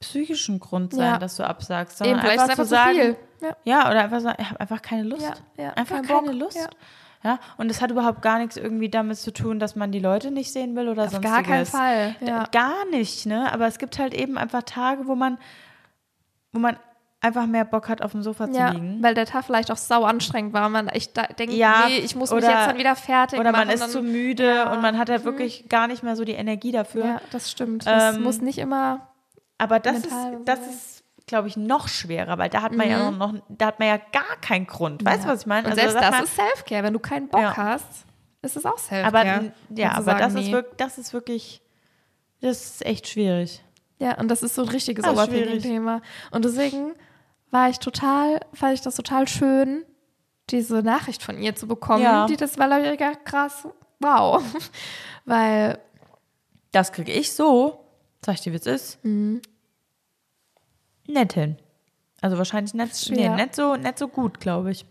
psychischen Grund sein, Ja. dass du absagst, sondern Eben, einfach, einfach zu sagen. Ja. ja, oder einfach sagen, ich habe einfach keine Lust. Ja, ja, einfach kein keine Bock. Lust. Ja. Ja. und es hat überhaupt gar nichts irgendwie damit zu tun, dass man die Leute nicht sehen will oder Auf sonstiges. gar keinen Fall. Ja. Gar nicht, ne? Aber es gibt halt eben einfach Tage, wo man, wo man einfach mehr Bock hat, auf dem Sofa Ja, zu liegen. weil der Tag vielleicht auch sau anstrengend war man echt denkt, Ja, nee, ich muss mich oder- jetzt dann wieder fertig Oder machen. man ist zu müde und man hat halt wirklich gar nicht mehr so die Energie dafür. Ja, das stimmt. Das Ähm, muss nicht immer. Aber das ist, das ist, glaube ich, noch schwerer, weil da hat man ja noch, da hat man ja gar keinen Grund. Weißt du, ja. was ich meine? Also selbst das man- ist Self-Care. Wenn du keinen Bock Ja. hast, ist es auch Self-Care. aber ja, aber sagen, das ist nee. wirklich, das ist wirklich, das ist echt schwierig. Ja, und das ist so ein richtiges Overthinking-Thema. Und deswegen war ich total, fand ich das total schön, diese Nachricht von ihr zu bekommen. Ja. Die das war, glaube ich, gar krass. Wow. Weil, Das kriege ich so, sag ich dir, wie es ist, Mhm. nett hin. Also wahrscheinlich nicht, nee, nicht, so, nicht so gut, glaube ich.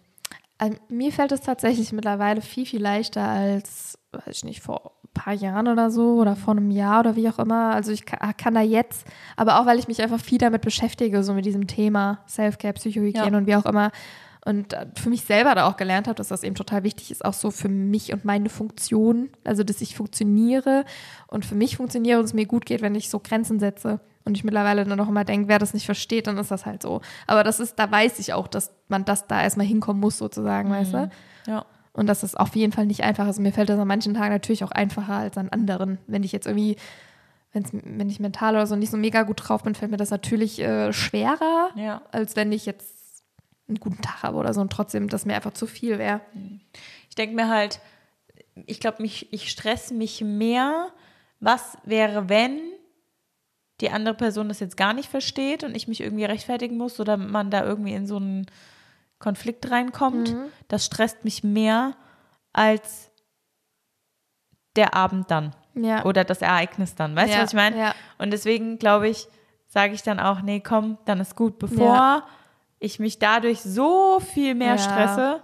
also, mir fällt es tatsächlich mittlerweile viel, viel leichter als, weiß ich nicht, vor paar Jahren oder so oder vor einem Jahr oder wie auch immer. Also ich kann, kann da jetzt, aber auch weil ich mich einfach viel damit beschäftige, so mit diesem Thema Self-Care, Psychohygiene Ja. und wie auch immer. Und äh, für mich selber da auch gelernt habe, dass das eben total wichtig ist, auch so für mich und meine Funktion, also dass ich funktioniere und für mich funktioniere und es mir gut geht, wenn ich so Grenzen setze. Und ich mittlerweile dann noch immer denke, wer das nicht versteht, dann ist das halt so. Aber das ist, da weiß ich auch, dass man das da erstmal hinkommen muss, sozusagen, weißt du? Ja. Und dass es auf jeden Fall nicht einfach ist. Und mir fällt das an manchen Tagen natürlich auch einfacher als an anderen. Wenn ich jetzt irgendwie, wenn's, wenn ich mental oder so nicht so mega gut drauf bin, fällt mir das natürlich äh, schwerer, Ja. als wenn ich jetzt einen guten Tag habe oder so und trotzdem das mir einfach zu viel wäre. Ich denke mir halt, ich glaube, mich, ich stresse mich mehr, was wäre, wenn die andere Person das jetzt gar nicht versteht und ich mich irgendwie rechtfertigen muss oder man da irgendwie in so einen Konflikt reinkommt. Das stresst mich mehr als der Abend dann Ja. oder das Ereignis dann. Weißt du, Ja, was ich meine? ja. Und deswegen glaube ich, sage ich dann auch, nee, komm, dann ist gut, bevor ich mich dadurch so viel mehr stresse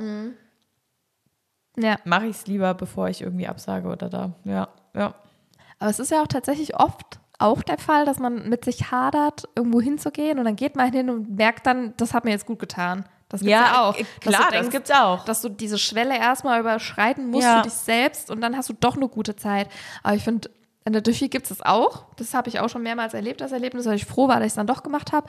ja. mache ich es lieber, bevor ich irgendwie absage oder da. Ja, ja. Aber es ist ja auch tatsächlich oft auch der Fall, dass man mit sich hadert, irgendwo hinzugehen und dann geht man hin und merkt dann, das hat mir jetzt gut getan. Das gibt's ja, auch. äh, Dass klar, denkst, das gibt's auch. dass du diese Schwelle erstmal überschreiten musst Ja. für dich selbst und dann hast du doch eine gute Zeit. Aber ich finde, in der Düffi gibt es das auch. Das habe ich auch schon mehrmals erlebt, das Erlebnis, weil ich froh war, dass ich es dann doch gemacht habe.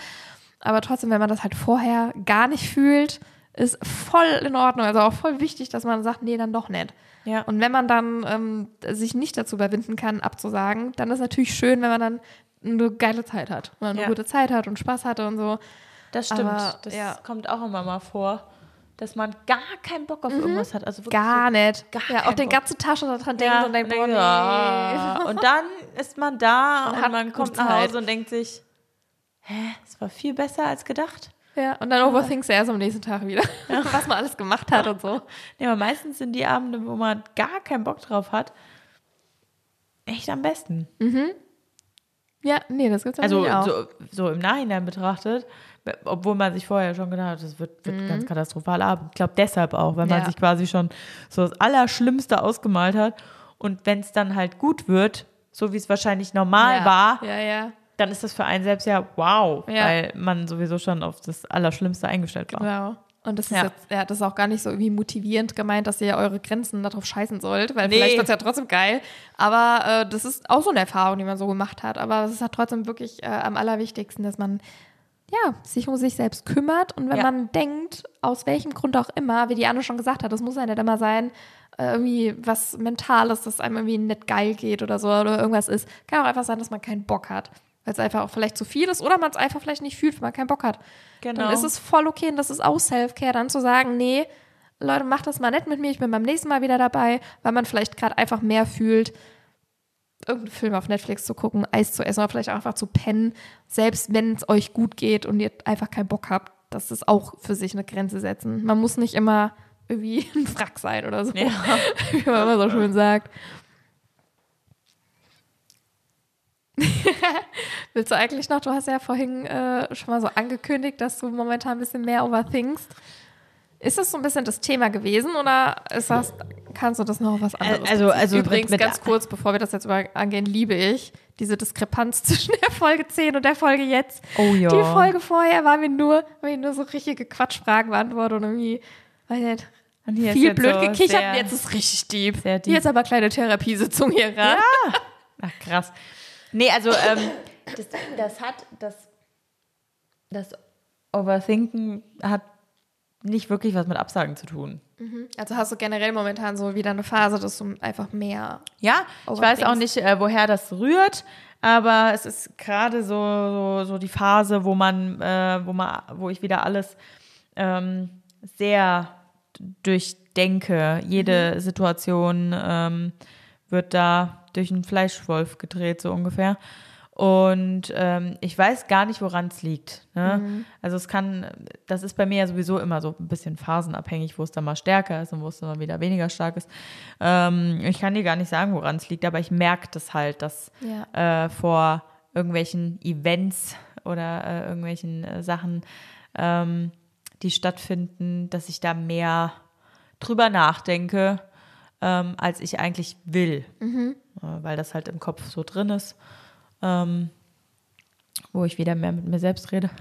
Aber trotzdem, wenn man das halt vorher gar nicht fühlt, ist voll in Ordnung. Also auch voll wichtig, dass man sagt, nee, dann doch nicht. Ja. Und wenn man dann ähm, sich nicht dazu überwinden kann, abzusagen, dann ist natürlich schön, wenn man dann eine geile Zeit hat. Wenn man eine Ja. gute Zeit hat und Spaß hatte und so. Das stimmt. Aber, das ja. kommt auch immer mal vor, dass man gar keinen Bock auf irgendwas hat. Also Mhm. Gar nicht. gar ja, auch den ganzen Taschen daran so, denken ja, und denkt, und, boah, denkt, nee. und dann ist man da und, hat man kommt nach. Hause und denkt sich, hä, es war viel besser als gedacht. Ja, und dann overthinkst du erst am nächsten Tag wieder, was man alles gemacht hat und so. Ja, aber meistens sind die Abende, wo man gar keinen Bock drauf hat, echt am besten. Ja, nee, das gibt's Also auch. so, so im Nachhinein betrachtet, obwohl man sich vorher schon gedacht hat, das wird, wird ein ganz katastrophaler Abend. Ich glaube deshalb auch, weil man Mhm. Ja. sich quasi schon so das Allerschlimmste ausgemalt hat. Und wenn es dann halt gut wird, so wie es wahrscheinlich normal ja. war, Ja, dann ist das für einen selbst ja wow, weil man sowieso schon auf das Allerschlimmste eingestellt war. Genau. Und das ist Ja. jetzt, ja, das ist auch gar nicht so irgendwie motivierend gemeint, dass ihr eure Grenzen darauf scheißen sollt, weil Nee. vielleicht wird es ja trotzdem geil. Aber äh, das ist auch so eine Erfahrung, die man so gemacht hat. Aber es ist halt trotzdem wirklich äh, am allerwichtigsten, dass man ja, sich um sich selbst kümmert und wenn Ja. man denkt, aus welchem Grund auch immer, wie die Anne schon gesagt hat, das muss ja nicht immer sein, äh, irgendwie was Mentales, dass einem irgendwie nicht geil geht oder so oder irgendwas ist. Kann auch einfach sein, dass man keinen Bock hat, weil es einfach auch vielleicht zu viel ist oder man es einfach vielleicht nicht fühlt, wenn man keinen Bock hat. Genau. Dann ist es voll okay und das ist auch Self-Care, dann zu sagen, nee, Leute, macht das mal nicht mit mir, ich bin beim nächsten Mal wieder dabei, weil man vielleicht gerade einfach mehr fühlt, irgendeinen Film auf Netflix zu gucken, Eis zu essen oder vielleicht auch einfach zu pennen, selbst wenn es euch gut geht und ihr einfach keinen Bock habt, das ist auch für sich eine Grenze setzen. Man muss nicht immer irgendwie ein Wrack sein oder so, Ja. wie man immer so schön sagt. Willst du eigentlich noch, du hast ja vorhin äh, schon mal so angekündigt, dass du momentan ein bisschen mehr overthinkst. Ist das so ein bisschen das Thema gewesen oder ist das, kannst du das noch auf was anderes? also- also Übrigens, mit- mit- ganz kurz, bevor wir das jetzt über angehen, liebe ich diese Diskrepanz zwischen der Folge 10 und der Folge jetzt. Oh ja. Die Folge vorher war mir nur, war mir nur so richtige Quatschfragen beantwortet und irgendwie, weiß ich nicht, Und hier ist viel blöd so gekichert sehr- und jetzt ist richtig deep. sehr deep. Jetzt aber kleine Therapiesitzung hier ran. Ach, krass. Nee, also ähm, das, das hat, das, das Overthinken hat nicht wirklich was mit Absagen zu tun. Also hast du generell momentan so wieder eine Phase, dass du einfach mehr. Ja, ich weiß auch nicht, äh, woher das rührt, aber es ist gerade so, so, so die Phase, wo man, äh, wo man, wo ich wieder alles ähm, sehr durchdenke. Jede Situation ähm, wird da durch einen Fleischwolf gedreht, so ungefähr. Und ähm, ich weiß gar nicht, woran es liegt. Ne? Also es kann, das ist bei mir ja sowieso immer so ein bisschen phasenabhängig, wo es dann mal stärker ist und wo es dann mal wieder weniger stark ist. Ähm, ich kann dir gar nicht sagen, woran es liegt, aber ich merke das halt, dass Ja. äh, vor irgendwelchen Events oder äh, irgendwelchen äh, Sachen, ähm, die stattfinden, dass ich da mehr drüber nachdenke, ähm, als ich eigentlich will, äh, weil das halt im Kopf so drin ist, ähm, wo ich wieder mehr mit mir selbst rede.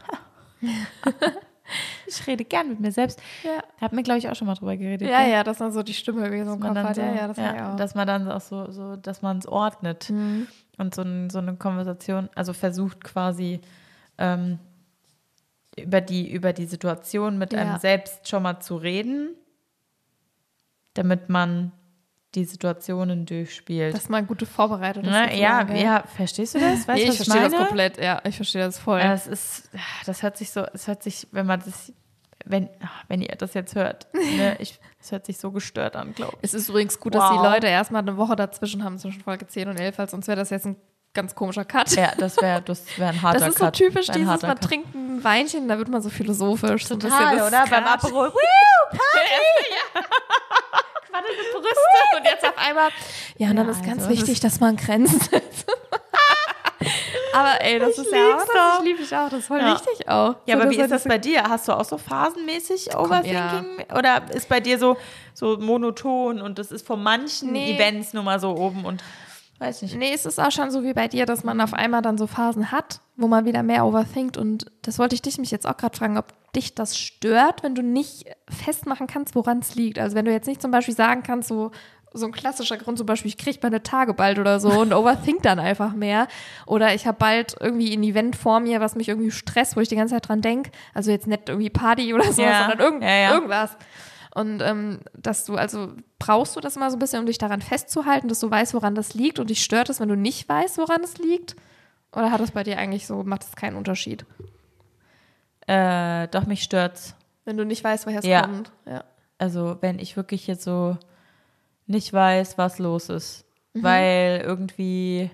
ich rede gern mit mir selbst. Ja. Hab mir, glaube ich, auch schon mal drüber geredet. Ja, gell? ja, dass man so die Stimme irgendwie so im Kopf dann hat. so, ja, ja, das ja, ja, auch. dass man dann auch so, so dass man es ordnet Mhm. und so, ein, so eine Konversation, also versucht quasi ähm, über die über die Situation mit Ja. einem selbst schon mal zu reden, damit man die Situationen durchspielt. dass man gute vorbereitet ist. Ne? Ja, ja, verstehst du das? Weißt Nee, ich verstehe das komplett. Ja, ich verstehe das voll. Es ist, das hört sich so, es hört sich, wenn man das, wenn, wenn ihr das jetzt hört, ne, ich, es hört sich so gestört an, glaube ich. Es ist übrigens gut, dass die Wow. Leute erstmal eine Woche dazwischen haben zwischen Folge 10 und 11, weil sonst wäre das jetzt ein ganz komischer Cut. Ja, das wäre das wär ein harter das ist so Cut. typisch dieses, man Cut. trinkt ein Weinchen, da wird man so philosophisch. so ein Total, bisschen oder? Beim Skat. Aperol. Quaddelte Brüste und jetzt auf einmal. Ja, und dann Ja, ist ganz also, wichtig, dass man Grenzen setzt. aber ey, das Ich ist ja auch, das ich liebe ich auch, das ist voll Ja. wichtig auch. Ja, So, aber wie ist das bei dir? Hast du auch so phasenmäßig Komm, Overthinking? Oder ist bei dir so, so monoton und das ist von manchen Nee. Events nur mal so oben und weiß nicht. Nee, es ist auch schon so wie bei dir, dass man auf einmal dann so Phasen hat, wo man wieder mehr overthinkt. Und das wollte ich dich mich jetzt auch gerade fragen, ob dich das stört, wenn du nicht festmachen kannst, woran es liegt. Also wenn du jetzt nicht zum Beispiel sagen kannst, so, so ein klassischer Grund, zum Beispiel, ich kriege meine Tage bald oder so und overthink dann einfach mehr. Oder ich habe bald irgendwie ein Event vor mir, was mich irgendwie stresst, wo ich die ganze Zeit dran denke. Also jetzt nicht irgendwie Party oder so, Ja, sondern irgend, ja, ja. irgendwas. Und ähm, dass du, also brauchst du das mal so ein bisschen, um dich daran festzuhalten, dass du weißt, woran das liegt und dich stört es, wenn du nicht weißt, woran es liegt? Oder hat das bei dir eigentlich so, macht es keinen Unterschied? Äh, doch, mich stört's. Wenn du nicht weißt, woher es Ja. kommt. Ja. Also, wenn ich wirklich jetzt so nicht weiß, was los ist, Mhm. weil irgendwie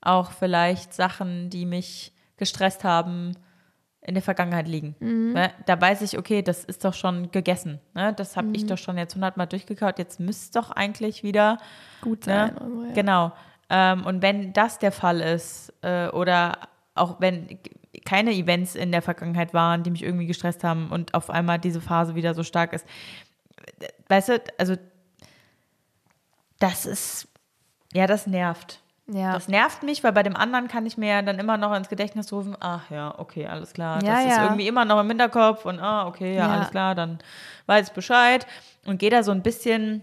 auch vielleicht Sachen, die mich gestresst haben, in der Vergangenheit liegen. Mhm. Ne? Da weiß ich, okay, das ist doch schon gegessen. Ne? Das habe Mhm. ich doch schon jetzt hundertmal durchgekaut. Jetzt müsste doch eigentlich wieder Gut Ne? sein. Also, ja. Genau. Ähm, und wenn das der Fall ist, äh, oder auch wenn keine Events in der Vergangenheit waren, die mich irgendwie gestresst haben und auf einmal diese Phase wieder so stark ist, äh, weißt du, also das ist, ja, das nervt. Ja. Das nervt mich, weil bei dem anderen kann ich mir ja dann immer noch ins Gedächtnis rufen, ach ja, okay, alles klar. Ja, das ist ja. irgendwie immer noch im Hinterkopf und ah, okay, ja, alles klar, dann weiß ich Bescheid und gehe da so ein bisschen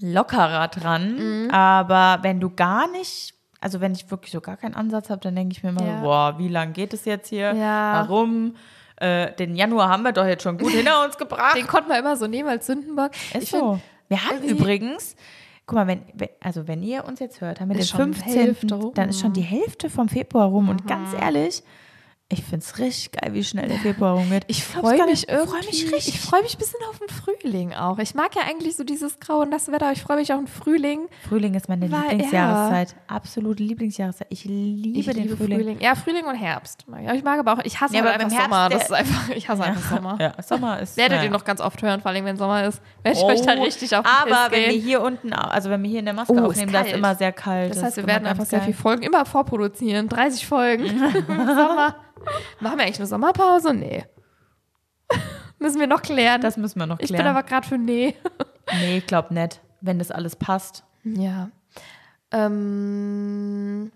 lockerer dran. Mhm. Aber wenn du gar nicht, also wenn ich wirklich so gar keinen Ansatz habe, dann denke ich mir immer, Ja. boah, wie lang geht es jetzt hier? Ja. Warum? Äh, den Januar haben wir doch jetzt schon gut hinter uns gebracht. Den konnten wir immer so nehmen als Sündenbock. Ist ich find, so. Wir haben übrigens, guck mal, wenn, wenn, also wenn ihr uns jetzt hört, haben wir den schon 15. Hälfte rum. Mhm. Dann ist schon die Hälfte vom Februar rum. Und ganz ehrlich, ich finde es richtig geil, wie schnell der Februar rumgeht. Ich freue mich nicht. irgendwie. Ich freue mich richtig. Ich freue mich ein bisschen auf den Frühling auch. Ich mag ja eigentlich so dieses graue und nasse Wetter. Ich freue mich auf den Frühling. Frühling ist meine Weil- Lieblingsjahreszeit. Absolute Lieblingsjahreszeit. Ich liebe Ich den liebe Frühling. Ja, Frühling und Herbst. ich. Mag aber auch, ich hasse Ja, aber einfach Sommer. Das ist einfach, ich hasse einfach Sommer. Ja, Sommer ist. Werdet ihr noch ganz oft hören, vor allem wenn Sommer ist. Werde ich euch da richtig auf den Oh, Aber Piss wenn wir gehen. hier unten, also wenn wir hier in der Maske Oh, aufnehmen, da ist immer sehr kalt. Das heißt, wir werden einfach sehr geil. viel Folgen immer vorproduzieren. 30 Folgen im Sommer. Machen wir eigentlich eine Sommerpause? Nee. Müssen wir noch klären. Das müssen wir noch ich bin klären. aber gerade für nee. nee, ich glaub nicht. Wenn das alles passt. Ja. Ähm,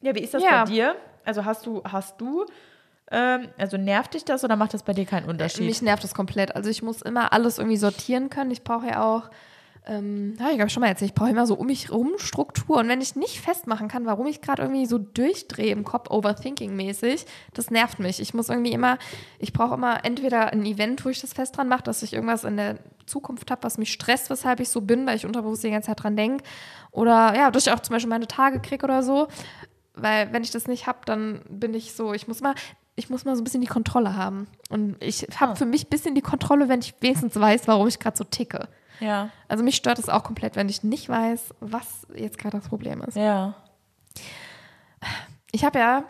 Ja, wie ist das Ja. bei dir? Also hast du, hast du, ähm, also nervt dich das oder macht das bei dir keinen Unterschied? mich nervt das komplett. Also ich muss immer alles irgendwie sortieren können. Ich brauche ja auch, ähm, habe ich glaube ich schon mal erzählt, ich brauche immer so um mich rum Struktur. Und wenn ich nicht festmachen kann, warum ich gerade irgendwie so durchdrehe im Kopf, Overthinking-mäßig, das nervt mich. Ich muss irgendwie immer, ich brauche immer entweder ein Event, wo ich das fest dran mache, dass ich irgendwas in der Zukunft habe, was mich stresst, weshalb ich so bin, weil ich unterbewusst die ganze Zeit dran denke. Oder ja, dass ich auch zum Beispiel meine Tage kriege oder so. Weil wenn ich das nicht habe, dann bin ich so, ich muss mal, ich muss mal so ein bisschen die Kontrolle haben. Und ich habe Ah. für mich ein bisschen die Kontrolle, wenn ich wenigstens weiß, warum ich gerade so ticke. Ja. Also mich stört es auch komplett, wenn ich nicht weiß, was jetzt gerade das Problem ist. Ja. Ich habe ja,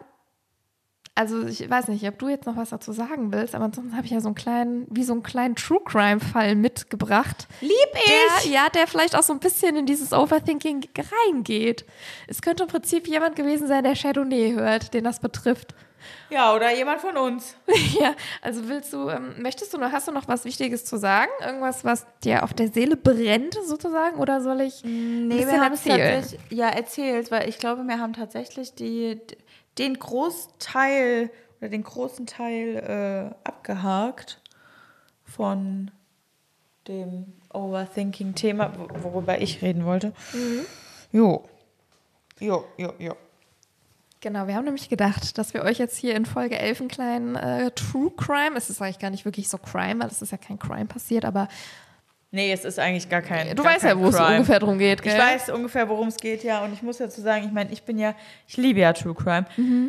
also ich weiß nicht, ob du jetzt noch was dazu sagen willst, aber ansonsten habe ich ja so einen kleinen, wie so einen kleinen True Crime Fall mitgebracht. Lieb Der, ja, der vielleicht auch so ein bisschen in dieses Overthinking reingeht. Es könnte im Prinzip jemand gewesen sein, der Chardonnay hört, den das betrifft. Ja, oder jemand von uns. Ja, also willst du, ähm, möchtest du noch, hast du noch was Wichtiges zu sagen? Irgendwas, was dir auf der Seele brennt, sozusagen? Oder soll ich ein Nee, bisschen wir haben es erzählen? tatsächlich, ja, erzählt, weil ich glaube, wir haben tatsächlich die, den Großteil oder den großen Teil äh, abgehakt von dem Overthinking-Thema, wo- worüber ich reden wollte. Jo. Jo, jo, jo. Genau, wir haben nämlich gedacht, dass wir euch jetzt hier in Folge 11 einen kleinen äh, True Crime, es ist eigentlich gar nicht wirklich so Crime, weil es ist ja kein Crime passiert, aber Nee, es ist eigentlich gar kein. du gar weißt ja, kein wo es Crime. ungefähr drum geht, gell? Ich weiß ungefähr, worum es geht, ja. Und ich muss dazu sagen, ich meine, ich bin ja, ich liebe ja True Crime.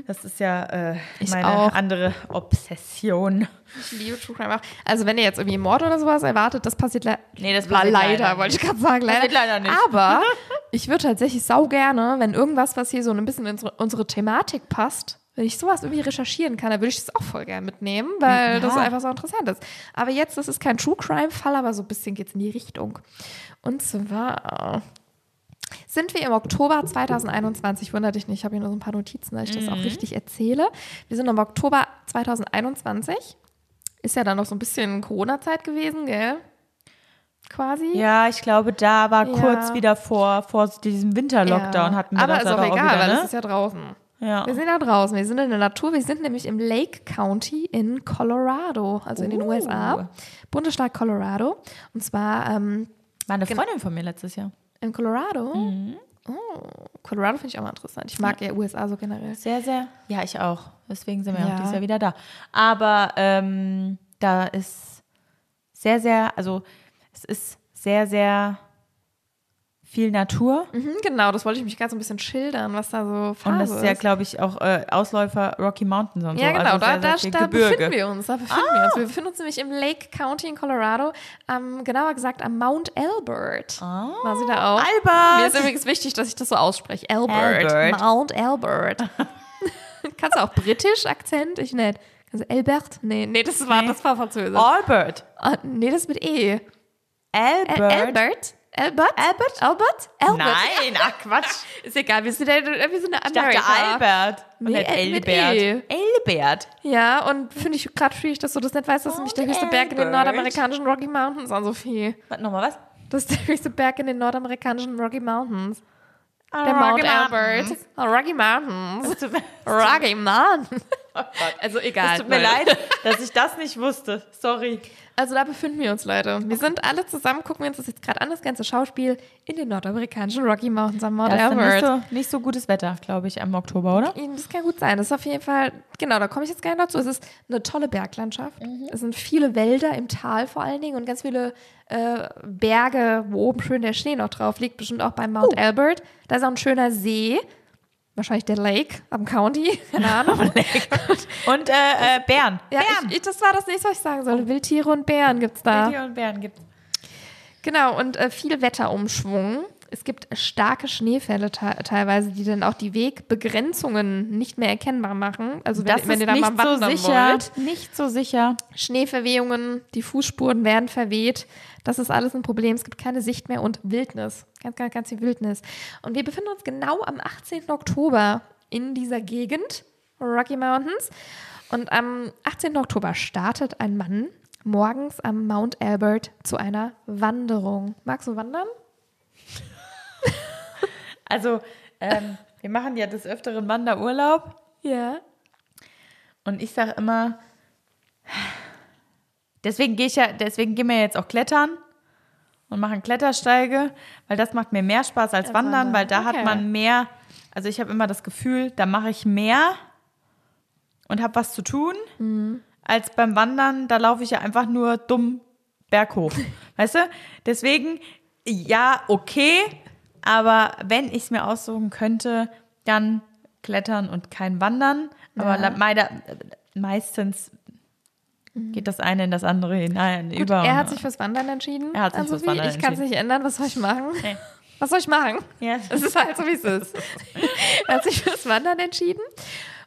Das ist ja äh, Mhm. Meine auch. andere Obsession. Ich liebe True Crime auch. Also wenn ihr jetzt irgendwie Mord oder sowas erwartet, das passiert le Nee, das passiert leider, leider wollte ich gerade sagen, leider. Passiert leider nicht. Aber ich würde tatsächlich sau gerne, wenn irgendwas, was hier so ein bisschen in unsere, unsere Thematik passt, wenn ich sowas irgendwie recherchieren kann, dann würde ich das auch voll gerne mitnehmen, weil Ja. das einfach so interessant ist. Aber jetzt, das ist kein True Crime-Fall, aber so ein bisschen geht es in die Richtung. Und zwar sind wir im Oktober 2021, wundert dich nicht, ich habe hier nur so ein paar Notizen, dass ich das Mhm. auch richtig erzähle. Wir sind im Oktober 2021. Ist ja dann noch so ein bisschen Corona-Zeit gewesen, gell? Quasi. Ja, ich glaube, da war Ja. kurz wieder vor, vor diesem Winterlockdown Ja. hatten wir Aber das ist auch aber egal, auch wieder, weil ne? es ist ja draußen. Ja. Wir sind da draußen, wir sind in der Natur, wir sind nämlich im Lake County in Colorado, also in den Uh. USA, Bundesstaat Colorado. Und zwar ähm, War eine. Freundin von mir letztes Jahr. in Colorado. Mhm. Oh, Colorado finde ich auch mal interessant. Ich mag ja USA so generell. Sehr, sehr. Ja, ich auch. Deswegen sind wir Ja. auch dieses Jahr wieder da. Aber ähm, da ist sehr, sehr, also es ist sehr, sehr viel Natur. Mhm, genau, das wollte ich mich gerade so ein bisschen schildern, was da so Phase Und das ist ja, glaube ich, auch äh, Ausläufer Rocky Mountains und so. Ja, genau, also da, sehr, sehr da, da befinden wir uns. Da befinden wir uns. Wir befinden uns nämlich im Lake County in Colorado, am, genauer gesagt am Mount Albert. Ah, War sie da auch? Albert! Mir ist übrigens wichtig, dass ich das so ausspreche. Albert. Albert. Mount Albert. Kannst du auch britisch Akzent? Ich nicht. Kannst du Albert? Nee, nee, das war, Nee. das war Französisch. Albert. Ah, nee, das mit E. Albert. Al- Albert? Albert? Albert? Albert? Albert? Nein, ach Quatsch. Ist egal, wir sind, ja- wir sind in Ich dachte. Albert. Und Nee, Elbert. Elbert. Ja, und finde ich gerade schwierig, dass du das nicht weißt, das ist nämlich der höchste Berg in den Albert. nordamerikanischen Rocky Mountains an Sophie. Warte, nochmal was? Das ist der höchste Berg in den nordamerikanischen Rocky Mountains. Ah, Der Mount Rocky Albert. Mountains. Oh, Rocky Mountains. Rocky Mountains. Oh. Also egal. Es tut mir leid, dass ich das nicht wusste. Sorry. Also da befinden wir uns, Leute. Wir sind alle zusammen, gucken wir uns das jetzt gerade an, das ganze Schauspiel in den nordamerikanischen Rocky Mountains am Mount Das ist dann Albert. nicht so, nicht so gutes Wetter, glaube ich, im Oktober, oder? Das kann gut sein. Das ist auf jeden Fall, genau, da komme ich jetzt gerne dazu. Es ist eine tolle Berglandschaft. Es sind viele Wälder im Tal vor allen Dingen und ganz viele äh, Berge, wo oben schön der Schnee noch drauf liegt. Bestimmt auch beim Mount Albert. Da ist auch ein schöner See. Wahrscheinlich der Lake am County. Keine Ahnung. Und äh, äh, Bären. ja, Bären. ich, ich, das war das nächste, was ich sagen sollte. Wildtiere und Bären gibt es da. Wildtiere und Bären gibt Genau, und äh, viel Wetterumschwung. Es gibt starke Schneefälle te teilweise, die dann auch die Wegbegrenzungen nicht mehr erkennbar machen. Also wenn, Das wenn ihr da nicht mal so wandern sicher. wollt. Nicht so sicher. Schneeverwehungen, die Fußspuren werden verweht. Das ist alles ein Problem. Es gibt keine Sicht mehr und Wildnis. Ganz, ganz, ganz viel Wildnis. Und wir befinden uns genau am 18. Oktober in dieser Gegend, Rocky Mountains. Und am 18. Oktober startet ein Mann morgens am Mount Albert zu einer Wanderung. Magst du wandern? Also, ähm, wir machen ja des Öfteren Wanderurlaub. Ja. Und ich sage immer, deswegen gehe ich ja, deswegen gehen wir jetzt auch klettern und machen Klettersteige, weil das macht mir mehr Spaß als Wandern, Wandern, weil da okay. hat man mehr, also ich habe immer das Gefühl, da mache ich mehr und habe was zu tun, Mhm. als beim Wandern, da laufe ich ja einfach nur dumm berghoch. weißt du? Deswegen, ja, okay, aber wenn ich es mir aussuchen könnte, dann klettern und kein Wandern. Aber Ja. meistens geht das eine in das andere hinein. Gut, über. er hat sich fürs Wandern entschieden. Er hat sich also fürs Wandern Ich kann es nicht ändern. Was soll ich machen? Nee. Was soll ich machen? Ja. Es ist halt so, wie es ist. er hat sich fürs Wandern entschieden.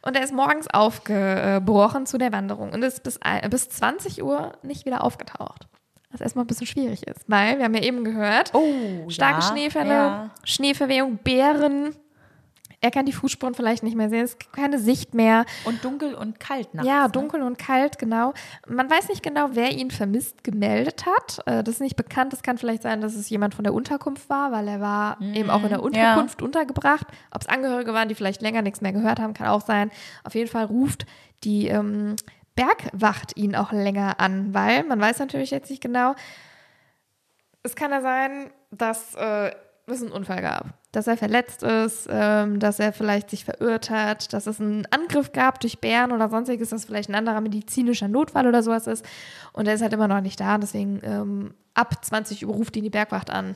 Und er ist morgens aufgebrochen zu der Wanderung und ist bis, bis 20 Uhr nicht wieder aufgetaucht. Was erstmal ein bisschen schwierig ist, weil wir haben ja eben gehört, Oh, starke ja, Schneefälle, ja. Schneeverwehung, Bären. Er kann die Fußspuren vielleicht nicht mehr sehen, es ist keine Sicht mehr. Und dunkel und kalt nachts. Ja, ne? dunkel und kalt, genau. Man weiß nicht genau, wer ihn vermisst gemeldet hat. Äh, Das ist nicht bekannt. Es kann vielleicht sein, dass es jemand von der Unterkunft war, weil er war eben auch in der Unterkunft untergebracht. Ob es Angehörige waren, die vielleicht länger nichts mehr gehört haben, kann auch sein. Auf jeden Fall ruft die ähm, Bergwacht ihn auch länger an, weil man weiß natürlich jetzt nicht genau. Es kann ja sein, dass äh, es einen Unfall gab, dass er verletzt ist, ähm, dass er vielleicht sich verirrt hat, dass es einen Angriff gab durch Bären oder sonstiges, dass vielleicht ein anderer medizinischer Notfall oder sowas ist. Und er ist halt immer noch nicht da. Und deswegen ähm, ab 20 Uhr ruft ihn die Bergwacht an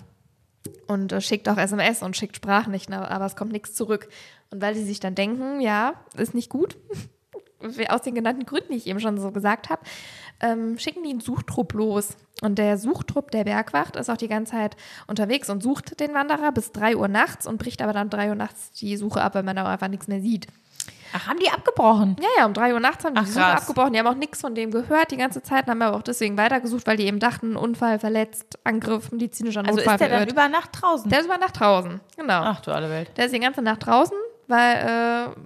und äh, schickt auch SMS und schickt Sprachnachrichten, aber, aber es kommt nichts zurück. Und weil sie sich dann denken, ja, ist nicht gut, aus den genannten Gründen, die ich eben schon so gesagt habe, ähm, schicken die einen Suchtrupp los. Und der Suchtrupp der Bergwacht ist auch die ganze Zeit unterwegs und sucht den Wanderer bis 3 Uhr nachts und bricht aber dann 3 Uhr nachts die Suche ab, weil man da auch einfach nichts mehr sieht. Ach, haben die abgebrochen? Ja, ja, um 3 Uhr nachts haben die Ach, die Suche krass. abgebrochen. Die haben auch nichts von dem gehört die ganze Zeit, haben aber auch deswegen weitergesucht, weil die eben dachten, Unfall, verletzt, Angriff, medizinischer Also Notfall, ist der dann über Nacht draußen? Der ist über Nacht draußen, genau. Ach du alle Welt. Der ist die ganze Nacht draußen, weil, äh,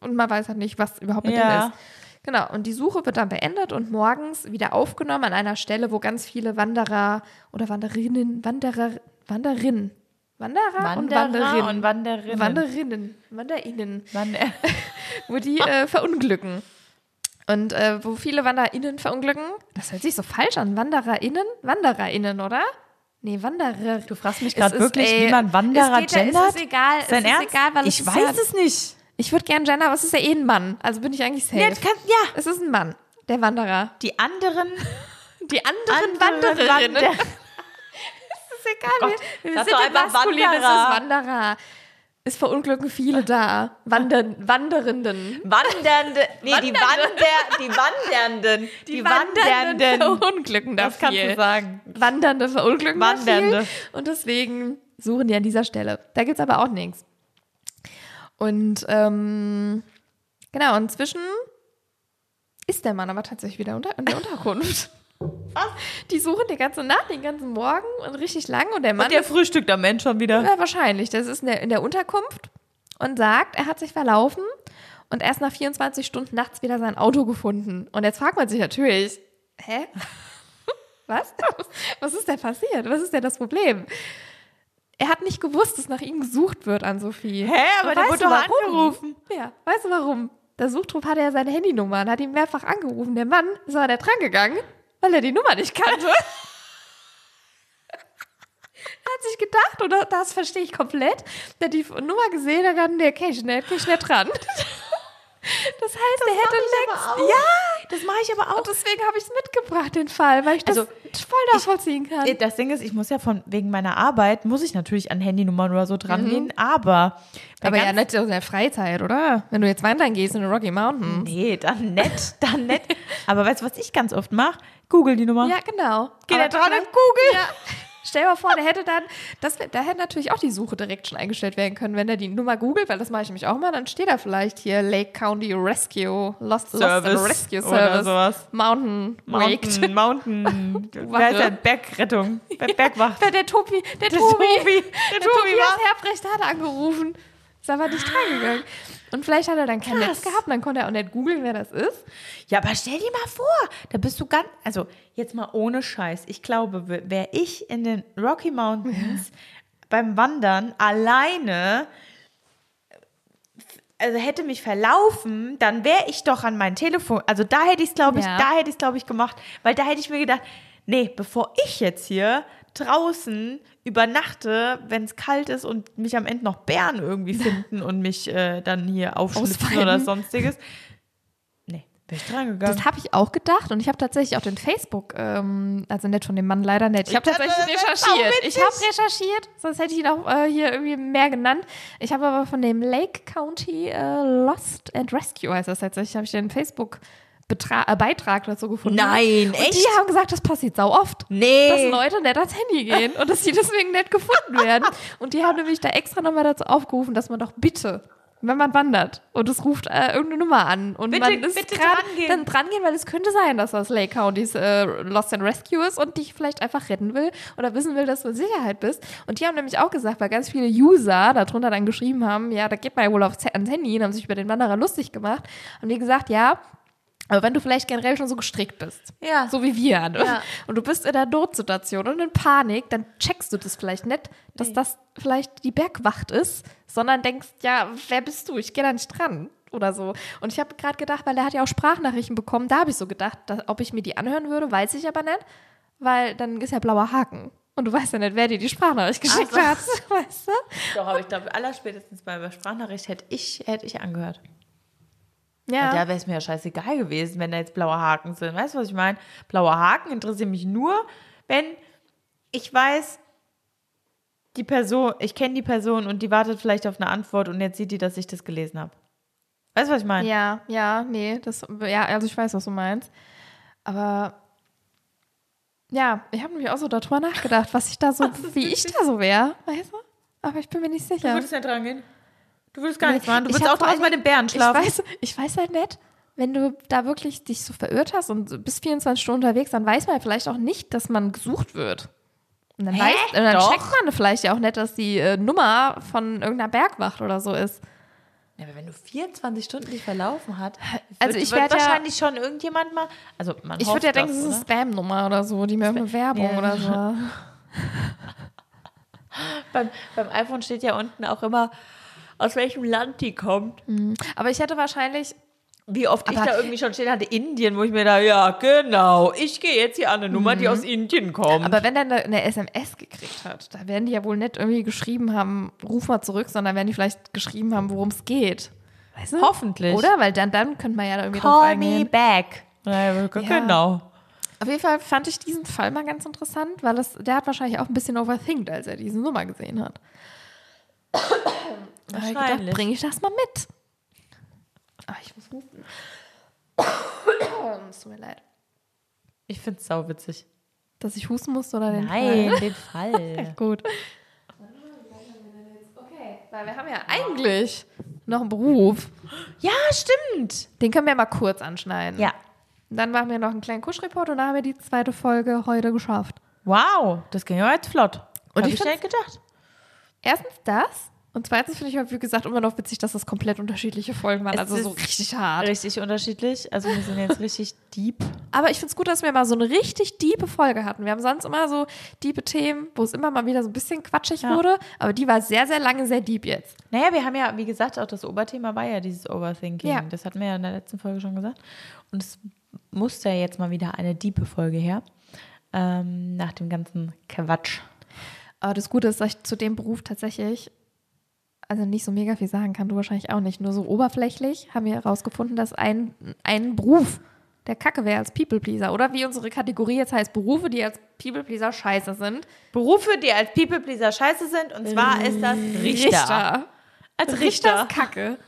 und man weiß halt nicht, was überhaupt mit Ja. dem ist. Genau, und die Suche wird dann beendet und morgens wieder aufgenommen an einer Stelle, wo ganz viele Wanderer oder Wanderinnen, Wanderer, Wanderinnen, Wanderer und Wanderer Wanderinnen, und Wanderinnen. Wanderinnen, Wanderinnen, Wander wo die äh, verunglücken. Und äh, wo viele WanderInnen verunglücken, das hört sich so falsch an. WandererInnen? WandererInnen, oder? Nee, Wanderer. Du fragst mich Es gerade wirklich, ey, wie man Wanderer es geht gendert? Es ist egal. Ist es ist Ernst? egal, weil ich es weiß ja, es nicht. Ich würde gern gender, aber es ist ja eh ein Mann. Also bin ich eigentlich safe. Ja, du kannst- ja. Es ist ein Mann, der Wanderer. Die anderen, Die anderen, anderen Wandererinnen. Wander Das ist egal. Gott, wir, sind doch einfach Maskulin, Wanderer. ist Wanderer. Es verunglücken viele da. Wandern, Wandernden. Wandernde, nee, die. Wander, die Wandernden, die, Wandernden. verunglücken da Das kannst viel. du sagen. Wandernde verunglücken da Wandernde. viel. Und deswegen suchen die an dieser Stelle. Da gibt es aber auch nichts. Und ähm, genau, inzwischen ist der Mann aber tatsächlich wieder unter, in der Unterkunft. Was? Die suchen die ganze Nacht, den ganzen Morgen und richtig lang. Und der Mann Und der frühstückt am Mensch schon wieder. ja, wahrscheinlich, das ist in der, in der Unterkunft und sagt, er hat sich verlaufen und erst nach 24 Stunden nachts wieder sein Auto gefunden. Und jetzt fragt man sich natürlich, hä? Was? Was ist denn passiert? Was ist denn das Problem? Er hat nicht gewusst, dass nach ihm gesucht wird an Sophie. Hä, aber Und der wurde doch angerufen. Ja, weißt du warum? Der Suchtrupp hatte ja seine Handynummer und hat ihn mehrfach angerufen. Der Mann ist aber der dran gegangen, weil er die Nummer nicht kannte. hat sich gedacht, und das verstehe ich komplett, der hat die Nummer gesehen, da kann der okay, schnell, okay, schnell dran. Das heißt, er hätte längst. Ja, Das mache ich aber auch. und deswegen habe ich es mitgebracht, den Fall, weil ich das Also, voll nachvollziehen kann. Das Ding ist, ich muss ja von wegen meiner Arbeit, muss ich natürlich an Handynummern oder so dran gehen, aber. Mhm. aber ja, nicht in der Freizeit, oder? Wenn du jetzt wandern gehst in den Rocky Mountains. Nee, dann nett, dann nett. aber weißt du, was ich ganz oft mache? Google die Nummer. Ja, genau. Geh Aber da dran und google. Ja. Stell dir mal vor, der hätte dann, das, da hätte natürlich auch die Suche direkt schon eingestellt werden können, wenn er die Nummer googelt, weil das mache ich nämlich auch mal, dann steht da vielleicht hier Lake County Rescue, Lost, Lost and Service Rescue oder Service, sowas. Mountain. Mountain, Mountain, wer ist der? Bergrettung, Ber- Bergwacht. Der, der Tobi, der, Der Tobi, Tobi, der der Tobi Tobias Herbrecht hat angerufen. Ist aber nicht dran gegangen. Und vielleicht hat er dann kein Netz gehabt, dann konnte er auch nicht googeln, wer das ist. Ja, aber stell dir mal vor, da bist du ganz, also jetzt mal ohne Scheiß. Ich glaube, wäre ich in den Rocky Mountains beim Wandern alleine, also hätte mich verlaufen, dann wäre ich doch an mein Telefon. Also da hätte ich es, glaube ich, Ja. da hätte ich es, glaube ich, gemacht. Weil da hätte ich mir gedacht, nee, bevor ich jetzt hier draußen übernachte, wenn es kalt ist und mich am Ende noch Bären irgendwie finden und mich äh, dann hier aufschlitzen oder sonstiges. Nee, wäre ich dran gegangen. Das habe ich auch gedacht und ich habe tatsächlich auch den Facebook, ähm, also nicht von dem Mann leider nicht. Ich habe tatsächlich recherchiert. Ich habe recherchiert, sonst hätte ich ihn auch äh, hier irgendwie mehr genannt. Ich habe aber von dem Lake County äh, Lost and Rescue heißt das tatsächlich, habe ich den Facebook Betra äh, Beitrag dazu gefunden. Nein, und echt? die haben gesagt, das passiert sau oft. Nee. Dass Leute nicht ans Handy gehen und dass sie deswegen nicht gefunden werden. Und die haben nämlich da extra nochmal dazu aufgerufen, dass man doch bitte, wenn man wandert und es ruft äh, irgendeine Nummer an und Bitte- man ist bitte gerade drangehen. dann dran gehen, weil es könnte sein, dass das Lake Countys äh, Lost and Rescue ist und dich vielleicht einfach retten will oder wissen will, dass du in Sicherheit bist. Und die haben nämlich auch gesagt, weil ganz viele User darunter dann geschrieben haben, ja, da geht man ja wohl aufs, ans Handy und haben sich über den Wanderer lustig gemacht, haben die gesagt, ja, aber wenn du vielleicht generell schon so gestrickt bist, Ja. so wie wir, ne? Ja. und du bist in einer Notsituation und in Panik, dann checkst du das vielleicht nicht, dass das vielleicht die Bergwacht ist, sondern denkst, ja, wer bist du? Ich gehe da nicht dran oder so. Und ich habe gerade gedacht, weil der hat ja auch Sprachnachrichten bekommen, da habe ich so gedacht, dass, ob ich mir die anhören würde, weiß ich aber nicht, weil dann ist ja blauer Haken. Und du weißt ja nicht, wer dir die Sprachnachricht geschickt so. hat, weißt du? Doch, aber ich glaube, allerspätestens bei der Sprachnachricht hätte ich, hätte ich angehört. Ja. Da wäre es mir ja scheißegal gewesen, wenn da jetzt blaue Haken sind. Weißt du, was ich meine? Blaue Haken interessieren mich nur, wenn ich weiß, die Person, ich kenne die Person und die wartet vielleicht auf eine Antwort und jetzt sieht die, dass ich das gelesen habe. Weißt du, was ich meine? Ja, ja, nee, das, ja, also ich weiß, was du meinst. Aber ja, ich habe nämlich auch so darüber nachgedacht, was ich da so, wie ich da so wäre, weißt du? Aber ich bin mir nicht Du sicher. würdest nicht dran gehen. Du würdest gar nichts machen. Du würdest hab auch draußen bei den Bären schlafen. Ich weiß, ich weiß halt nicht, wenn du da wirklich dich so verirrt hast und bis 24 Stunden unterwegs, dann weiß man ja vielleicht auch nicht, dass man gesucht wird. Und dann, weiß, und dann checkt man vielleicht ja auch nicht, dass die äh, Nummer von irgendeiner Bergwacht oder so ist. Ja, aber wenn du 24 Stunden dich verlaufen hat, Also wird, ich wird werd ja- wahrscheinlich schon irgendjemand mal. Also man Ich würde ja denken, das, ist eine Spam-Nummer oder so, die mir irgendeine Werbung Ja. oder so. beim, beim iPhone steht ja unten auch immer, aus welchem Land die kommt. Aber ich hätte wahrscheinlich, Wie oft ich Aber- da irgendwie schon stehen hatte, Indien, wo ich mir da, ja, genau, ich gehe jetzt hier an eine Nummer, die aus Indien kommt. aber wenn der eine, eine SMS gekriegt hat, da werden die ja wohl nicht irgendwie geschrieben haben, ruf mal zurück, sondern werden die vielleicht geschrieben haben, worum es geht. Weißt du? Hoffentlich. Oder? Weil dann, dann könnte man ja irgendwie drauf Call me eingehen. back. Ja, genau. Auf jeden Fall fand ich diesen Fall mal ganz interessant, weil es, der hat wahrscheinlich auch ein bisschen overthinkt, als er diese Nummer gesehen hat. Wahrscheinlich. bringe ich das mal mit. Aber ich muss husten. es tut mir leid. Ich finde es sauwitzig. Dass ich husten musste oder den Nein, Fall? den Fall. Gut. Okay, weil wir haben ja eigentlich noch einen Beruf. ja, stimmt. Den können wir mal kurz anschneiden. Ja. Dann machen wir noch einen kleinen Kuschreport und dann haben wir die zweite Folge heute geschafft. Wow, das ging ja jetzt flott. Und Hab ich ich nicht gedacht. Erstens das und zweitens finde ich halt, wie gesagt, immer noch witzig, dass das komplett unterschiedliche Folgen waren. Es also so richtig hart. Richtig unterschiedlich. Also wir sind jetzt richtig deep. Aber ich finde es gut, dass wir mal so eine richtig diepe Folge hatten. Wir haben sonst immer so diepe Themen, wo es immer mal wieder so ein bisschen quatschig Ja. wurde. Aber die war sehr, sehr lange sehr deep jetzt. Naja, wir haben ja, wie gesagt, auch das Oberthema war ja dieses Overthinking. Ja. Das hatten wir ja in der letzten Folge schon gesagt. Und es musste ja jetzt mal wieder eine diepe Folge her. Ähm, nach dem ganzen Quatsch. Aber das Gute ist, dass ich zu dem Beruf tatsächlich also nicht so mega viel sagen kann, du wahrscheinlich auch nicht. Nur so oberflächlich haben wir herausgefunden, dass ein, ein Beruf der Kacke wäre als People-Pleaser. Oder wie unsere Kategorie jetzt heißt, Berufe, die als People-Pleaser scheiße sind. Berufe, die als People-Pleaser scheiße sind. Und zwar ist das Richter. Als Richter Richter. ist Kacke.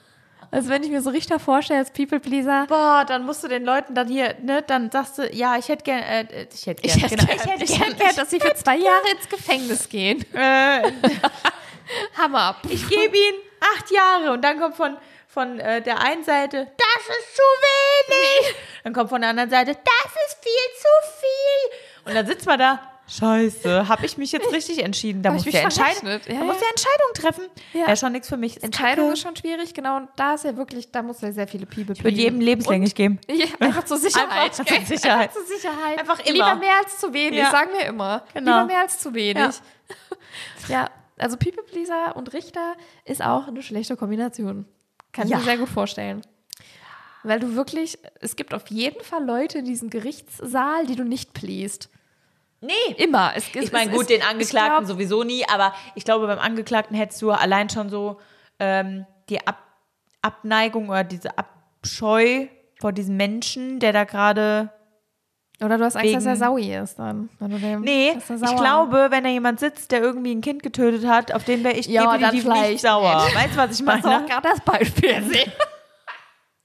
Also wenn ich mir so Richter vorstelle als People-Pleaser, Boah, dann musst du den Leuten dann hier, ne, dann sagst du, ja, ich hätte gern, äh, ich hätte gern, ich hätte genau, gern, ich hätte gern, dass sie für zwei Jahre ins Gefängnis gehen. äh, Hammer. ich gebe ihnen acht Jahre und dann kommt von, von äh, der einen Seite, das ist zu wenig. Dann kommt von der anderen Seite, das ist viel zu viel. Und dann sitzt man da, Scheiße, habe ich mich jetzt richtig entschieden? Da muss ich mich Entscheidung, verrechnet. da Ja, muss ja. Entscheidung treffen. Ja. Wäre schon nichts für mich. Entscheidung ist schon schwierig, genau. Und da ist ja wirklich, da muss ja sehr viele People Ich würde jedem lebenslänglich geben. Ja, einfach zur Sicherheit. Einfach zur? Sicherheit. Einfach zur Sicherheit. Einfach immer. Lieber mehr als zu wenig, Ja. sagen wir immer. Genau. Lieber mehr als zu wenig. Ja. Also People Pleaser und Richter ist auch eine schlechte Kombination. Kann ich Ja. mir sehr gut vorstellen. Weil du wirklich, es gibt auf jeden Fall Leute in diesem Gerichtssaal, die du nicht pleased. Nee. Immer. Es, es, Ich meine, gut, es- den Angeklagten glaub, sowieso nie, aber ich glaube, beim Angeklagten hättest du allein schon so ähm, die Ab Abneigung oder diese Abscheu vor diesem Menschen, der da gerade. Oder du hast Angst, dass er Saui ist dann. Dem, Nee, ich glaube, wenn da jemand sitzt, der irgendwie ein Kind getötet hat, auf den wäre ich Ja, definitiv nicht sauer. nicht. Weißt du, was ich Kannst du auch meine? gerade das Beispiel sehen.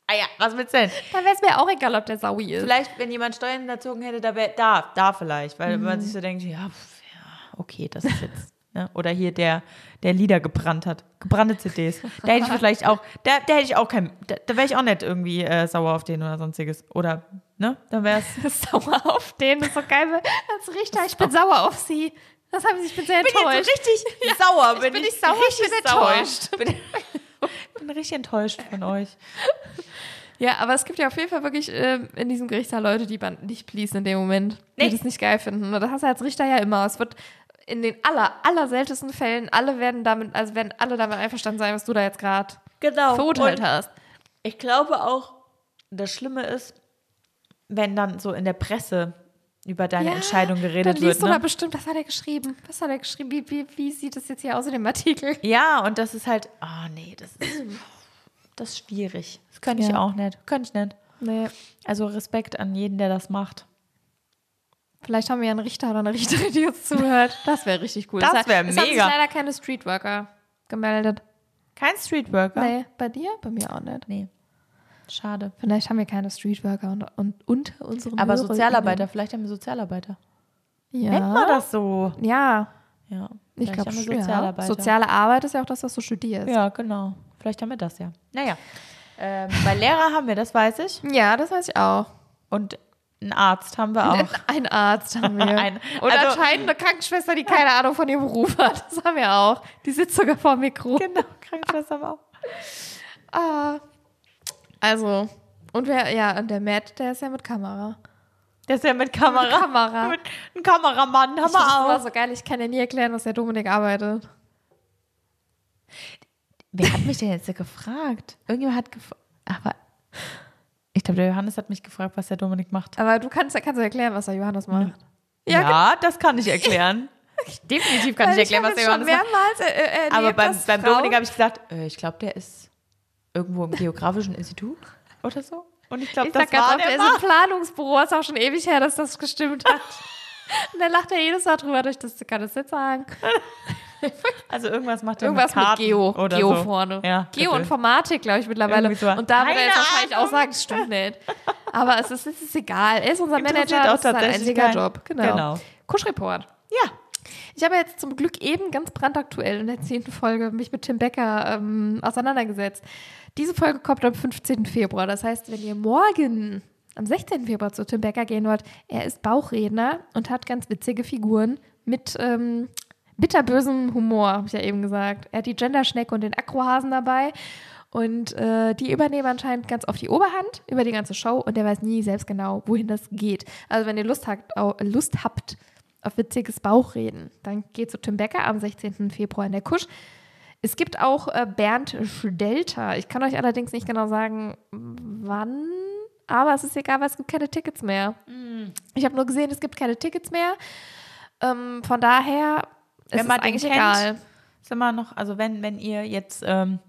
Ah ja, was willst du denn? Dann wäre es mir auch egal, ob der Saui ist. Vielleicht, wenn jemand Steuern hinterzogen hätte, da wäre da, da vielleicht, weil man Mhm. sich so denkt, ja, pf, ja, okay, das ist jetzt. Ne? Oder hier der, der Lieder gebrannt hat, gebrannte CDs. Da hätte ich vielleicht auch, da, da hätte ich auch kein, da, da wäre ich auch nicht irgendwie äh, sauer auf den oder sonstiges. Oder, ne? Dann wäre es. sauer auf den, das ist so geil. Als Richter, ich bin sauer auf sie. Das haben sie, ich bin sehr enttäuscht. richtig sauer. bin nicht sauer, ich bin enttäuscht. Bin, bin richtig enttäuscht von euch. Ja, aber es gibt ja auf jeden Fall wirklich ähm, in diesem Gerichtssaal Leute, die man nicht pleasen in dem Moment, Nee. die das nicht geil finden. Und das hast du als Richter ja immer. Es wird in den aller, aller seltensten Fällen, alle werden damit, also werden alle damit einverstanden sein, was du da jetzt gerade Genau. verurteilt Und hast. Ich glaube auch, das Schlimme ist, wenn dann so in der Presse über deine Entscheidung geredet dann wird. liest du da Ne? bestimmt, was hat er geschrieben? Was hat er geschrieben? Wie, wie, wie sieht es jetzt hier aus in dem Artikel? Ja, und das ist halt, oh nee, das ist, das ist schwierig. Das könnte ich Ja. auch nicht. Könnte ich nicht. Nee. Also Respekt an jeden, der das macht. Vielleicht haben wir ja einen Richter oder eine Richterin, die uns zuhört. Das wäre richtig cool. Das Es hat- wär Es haben sich mega. leider keine Streetworker gemeldet. Kein Streetworker? Nee, bei dir? Bei mir auch nicht. Nee. Schade. Vielleicht haben wir keine Streetworker und, und unter unseren Aber HörerInnen. Sozialarbeiter, vielleicht haben wir Sozialarbeiter. Ja. Nennt man das so? Ja, Ja. ich glaube. Ja. Sozialarbeiter. Soziale Arbeit ist ja auch das, was du studierst. ja, genau. Vielleicht haben wir das ja. Naja. Ähm, bei Lehrer haben wir, das weiß ich. Ja, das weiß ich auch. Und einen Arzt haben wir auch. Ein Arzt haben wir. Ein- und also- anscheinend eine Krankenschwester, die keine Ahnung von ihrem Beruf hat. Das haben wir auch. Die sitzt sogar vor dem Mikro. genau, Krankenschwester haben wir auch. Ah. Also, und wer, ja, und der Matt, der ist ja mit Kamera. Der ist ja mit Kamera. Mit Kamera. Mit, ein Kameramann haben Ich das wir auch. so geil, ich kann ja nie erklären, was der Dominik arbeitet. Wer hat mich denn jetzt gefragt? Irgendjemand hat gefragt. Aber ich glaube, der Johannes hat mich gefragt, was der Dominik macht. Aber du kannst, kannst du erklären, was der Johannes macht. Ja, das kann ich erklären. Definitiv kann ich Weil erklären, was der jetzt schon Johannes macht. mehrmals äh, äh, erlebt, Aber beim, beim Dominik habe ich gesagt, äh, ich glaube, der ist irgendwo im Geografischen Institut oder so. Und ich glaube, Ich das sag war der der ist im. Planungsbüro, ist auch schon ewig her, dass das gestimmt hat. Und dann lacht er jedes Mal drüber, durch das kann es nicht sagen. Also irgendwas macht er Irgendwas mit, Karten Geo, oder Geo so. vorne. Ja. Geoinformatik, glaube ich, mittlerweile. So. Und da wird er jetzt wahrscheinlich auch sagen, es stimmt nicht. Aber es ist, es ist egal. Er ist unser Manager, auch das ist sein einziger keinen. Job. Genau. Genau. Kuschreport. Ja. Ich habe jetzt zum Glück eben ganz brandaktuell in der zehnten Folge mich mit Tim Becker ähm, auseinandergesetzt. Diese Folge kommt am 15. Februar. Das heißt, wenn ihr morgen am 16. Februar zu Tim Becker gehen wollt, er ist Bauchredner und hat ganz witzige Figuren mit ähm, bitterbösem Humor, habe ich ja eben gesagt. Er hat die Genderschnecke und den Akrohasen dabei. Und äh, die übernehmen anscheinend ganz oft die Oberhand über die ganze Show und der weiß nie selbst genau, wohin das geht. Also wenn ihr Lust habt, Lust habt auf witziges Bauchreden, dann geht zu Tim Becker am 16. Februar in der Kusch. Es gibt auch äh, Bernd Stelter. Ich kann euch allerdings nicht genau sagen, wann, aber es ist egal, weil es gibt keine Tickets mehr. Ich habe nur gesehen, es gibt keine Tickets mehr. Ähm, von daher ist Wenn man es den eigentlich kennt, egal. Ist immer noch, also wenn, wenn ihr jetzt ähm,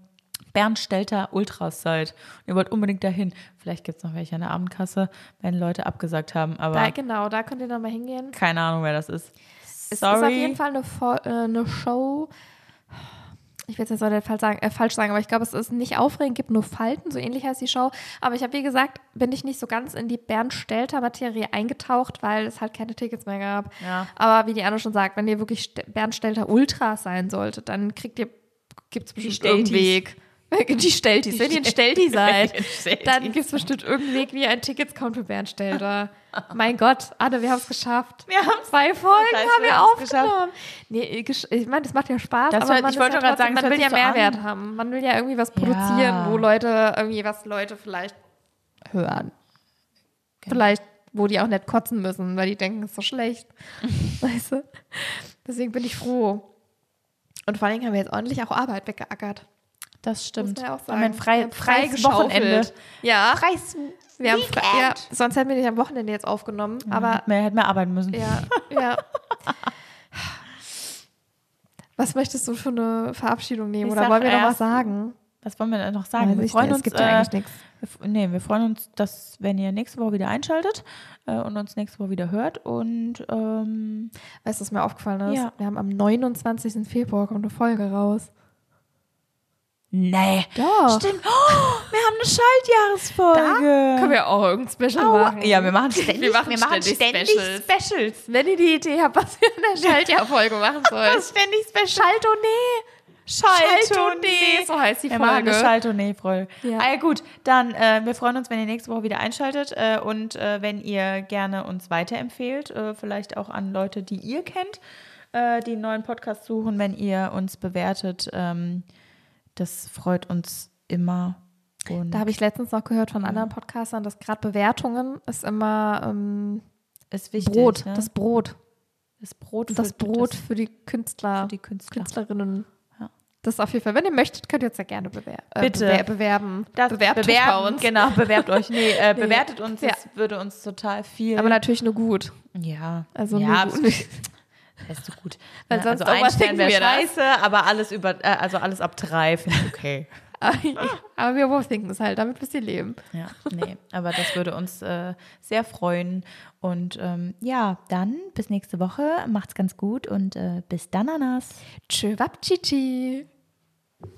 Bernd Stelter Ultras seid und ihr wollt unbedingt dahin, vielleicht gibt es noch welche an der Abendkasse, wenn Leute abgesagt haben, aber Da, genau, da könnt ihr dann mal hingehen. keine Ahnung, wer das ist. Es Sorry. ist auf jeden Fall eine, Fo- äh, eine Show. Ich will es jetzt nicht falsch sagen, äh, falsch sagen, aber ich glaube, es ist nicht aufregend, gibt nur Falten, so ähnlich heißt die Show. Aber ich habe, wie gesagt, bin ich nicht so ganz in die Bernd Stelter-Materie eingetaucht, weil es halt keine Tickets mehr gab. Ja. Aber wie die Anne schon sagt, wenn ihr wirklich Bernd Stelter Ultras sein solltet, dann kriegt ihr, gibt es bestimmt Steltis. irgendeinen Weg. Die Steltis, wenn ihr ein Stelti seid, dann gibt es bestimmt irgendeinen Weg, wie ein Tickets kauft für Bernd Stelter. mein Gott, Anne, wir haben es geschafft. Wir haben's. Zwei Folgen Das heißt, haben wir aufgenommen. Nee, gesch- ich meine, das macht ja Spaß, Das aber hört- ich wollte ja gerade sagen, man will ja so Mehrwert an. haben. Man will ja irgendwie was Ja. produzieren, wo Leute irgendwie was Leute vielleicht hören. Vielleicht, wo die auch nicht kotzen müssen, weil die denken, es ist so schlecht. weißt du? Deswegen bin ich froh. Und vor allem haben wir jetzt ordentlich auch Arbeit weggeackert. Das stimmt. Muss man ja auch Wir haben ein sagen. frei, Wir freies. Wochenende. Ja. Freies Wir haben Weekend. frei, ja, sonst hätten wir nicht am Wochenende jetzt aufgenommen. Aber mehr hätten wir arbeiten müssen. ja, ja. Was möchtest du für eine Verabschiedung nehmen? Ich Oder wollen wir noch was sagen? Was wollen wir denn noch sagen? Weiß wir freuen nicht, uns. es gibt ja äh, eigentlich nichts. wir Nee, wir freuen uns, dass, wenn ihr nächste Woche wieder einschaltet äh, und uns nächste Woche wieder hört. Und ähm, Weißt du, was mir aufgefallen ist? Ja. Wir haben am 29. Februar kommt eine Folge raus. Nee. Doch. Stimmt. Oh, wir haben eine Schaltjahresfolge. Können wir auch irgendein Special Aua. machen. Ja, wir machen ständig, Wir machen ständig ständig Specials. Specials. Wenn ihr die Idee habt, was wir in der Schaltjahr-Folge machen sollen. ständig Specials. Schaltournee. Schaltournee. so heißt die Wir machen eine Folge. Schaltournee-Folge. Ja. Ah, ja, gut, dann äh, wir freuen uns, wenn ihr nächste Woche wieder einschaltet äh, und äh, wenn ihr gerne uns weiterempfehlt, äh, vielleicht auch an Leute, die ihr kennt, äh, die einen neuen Podcast suchen, wenn ihr uns bewertet. Ähm, das freut uns immer. Und Da habe ich letztens noch gehört von anderen Podcastern, dass gerade Bewertungen ist immer ähm, ist wichtig. Brot, ne? das Brot. das Brot, Das für- Brot das, für die Künstler, für die Künstler. Künstlerinnen. Ja. Das ist auf jeden Fall, wenn ihr möchtet, könnt ihr uns ja gerne bewer äh, Bitte. bewer bewerben. Das Bewerbt euch bei uns. Genau, bewerbt euch. Nee, äh, Nee. bewertet uns, Ja. das würde uns total viel. Aber natürlich nur gut. ja, Also ja, nur gut. Das ist so gut. Weil Ne, sonst also ein Stern wäre wir das. scheiße, aber alles über, äh, also alles ab drei finde ich okay. Aber wir overthinken es halt, damit müsst ihr leben. Ja, nee, aber das würde uns äh, sehr freuen. Und ähm, ja, dann bis nächste Woche. Macht's ganz gut und äh, bis dann, Ananas. Tschö, Wapchichi.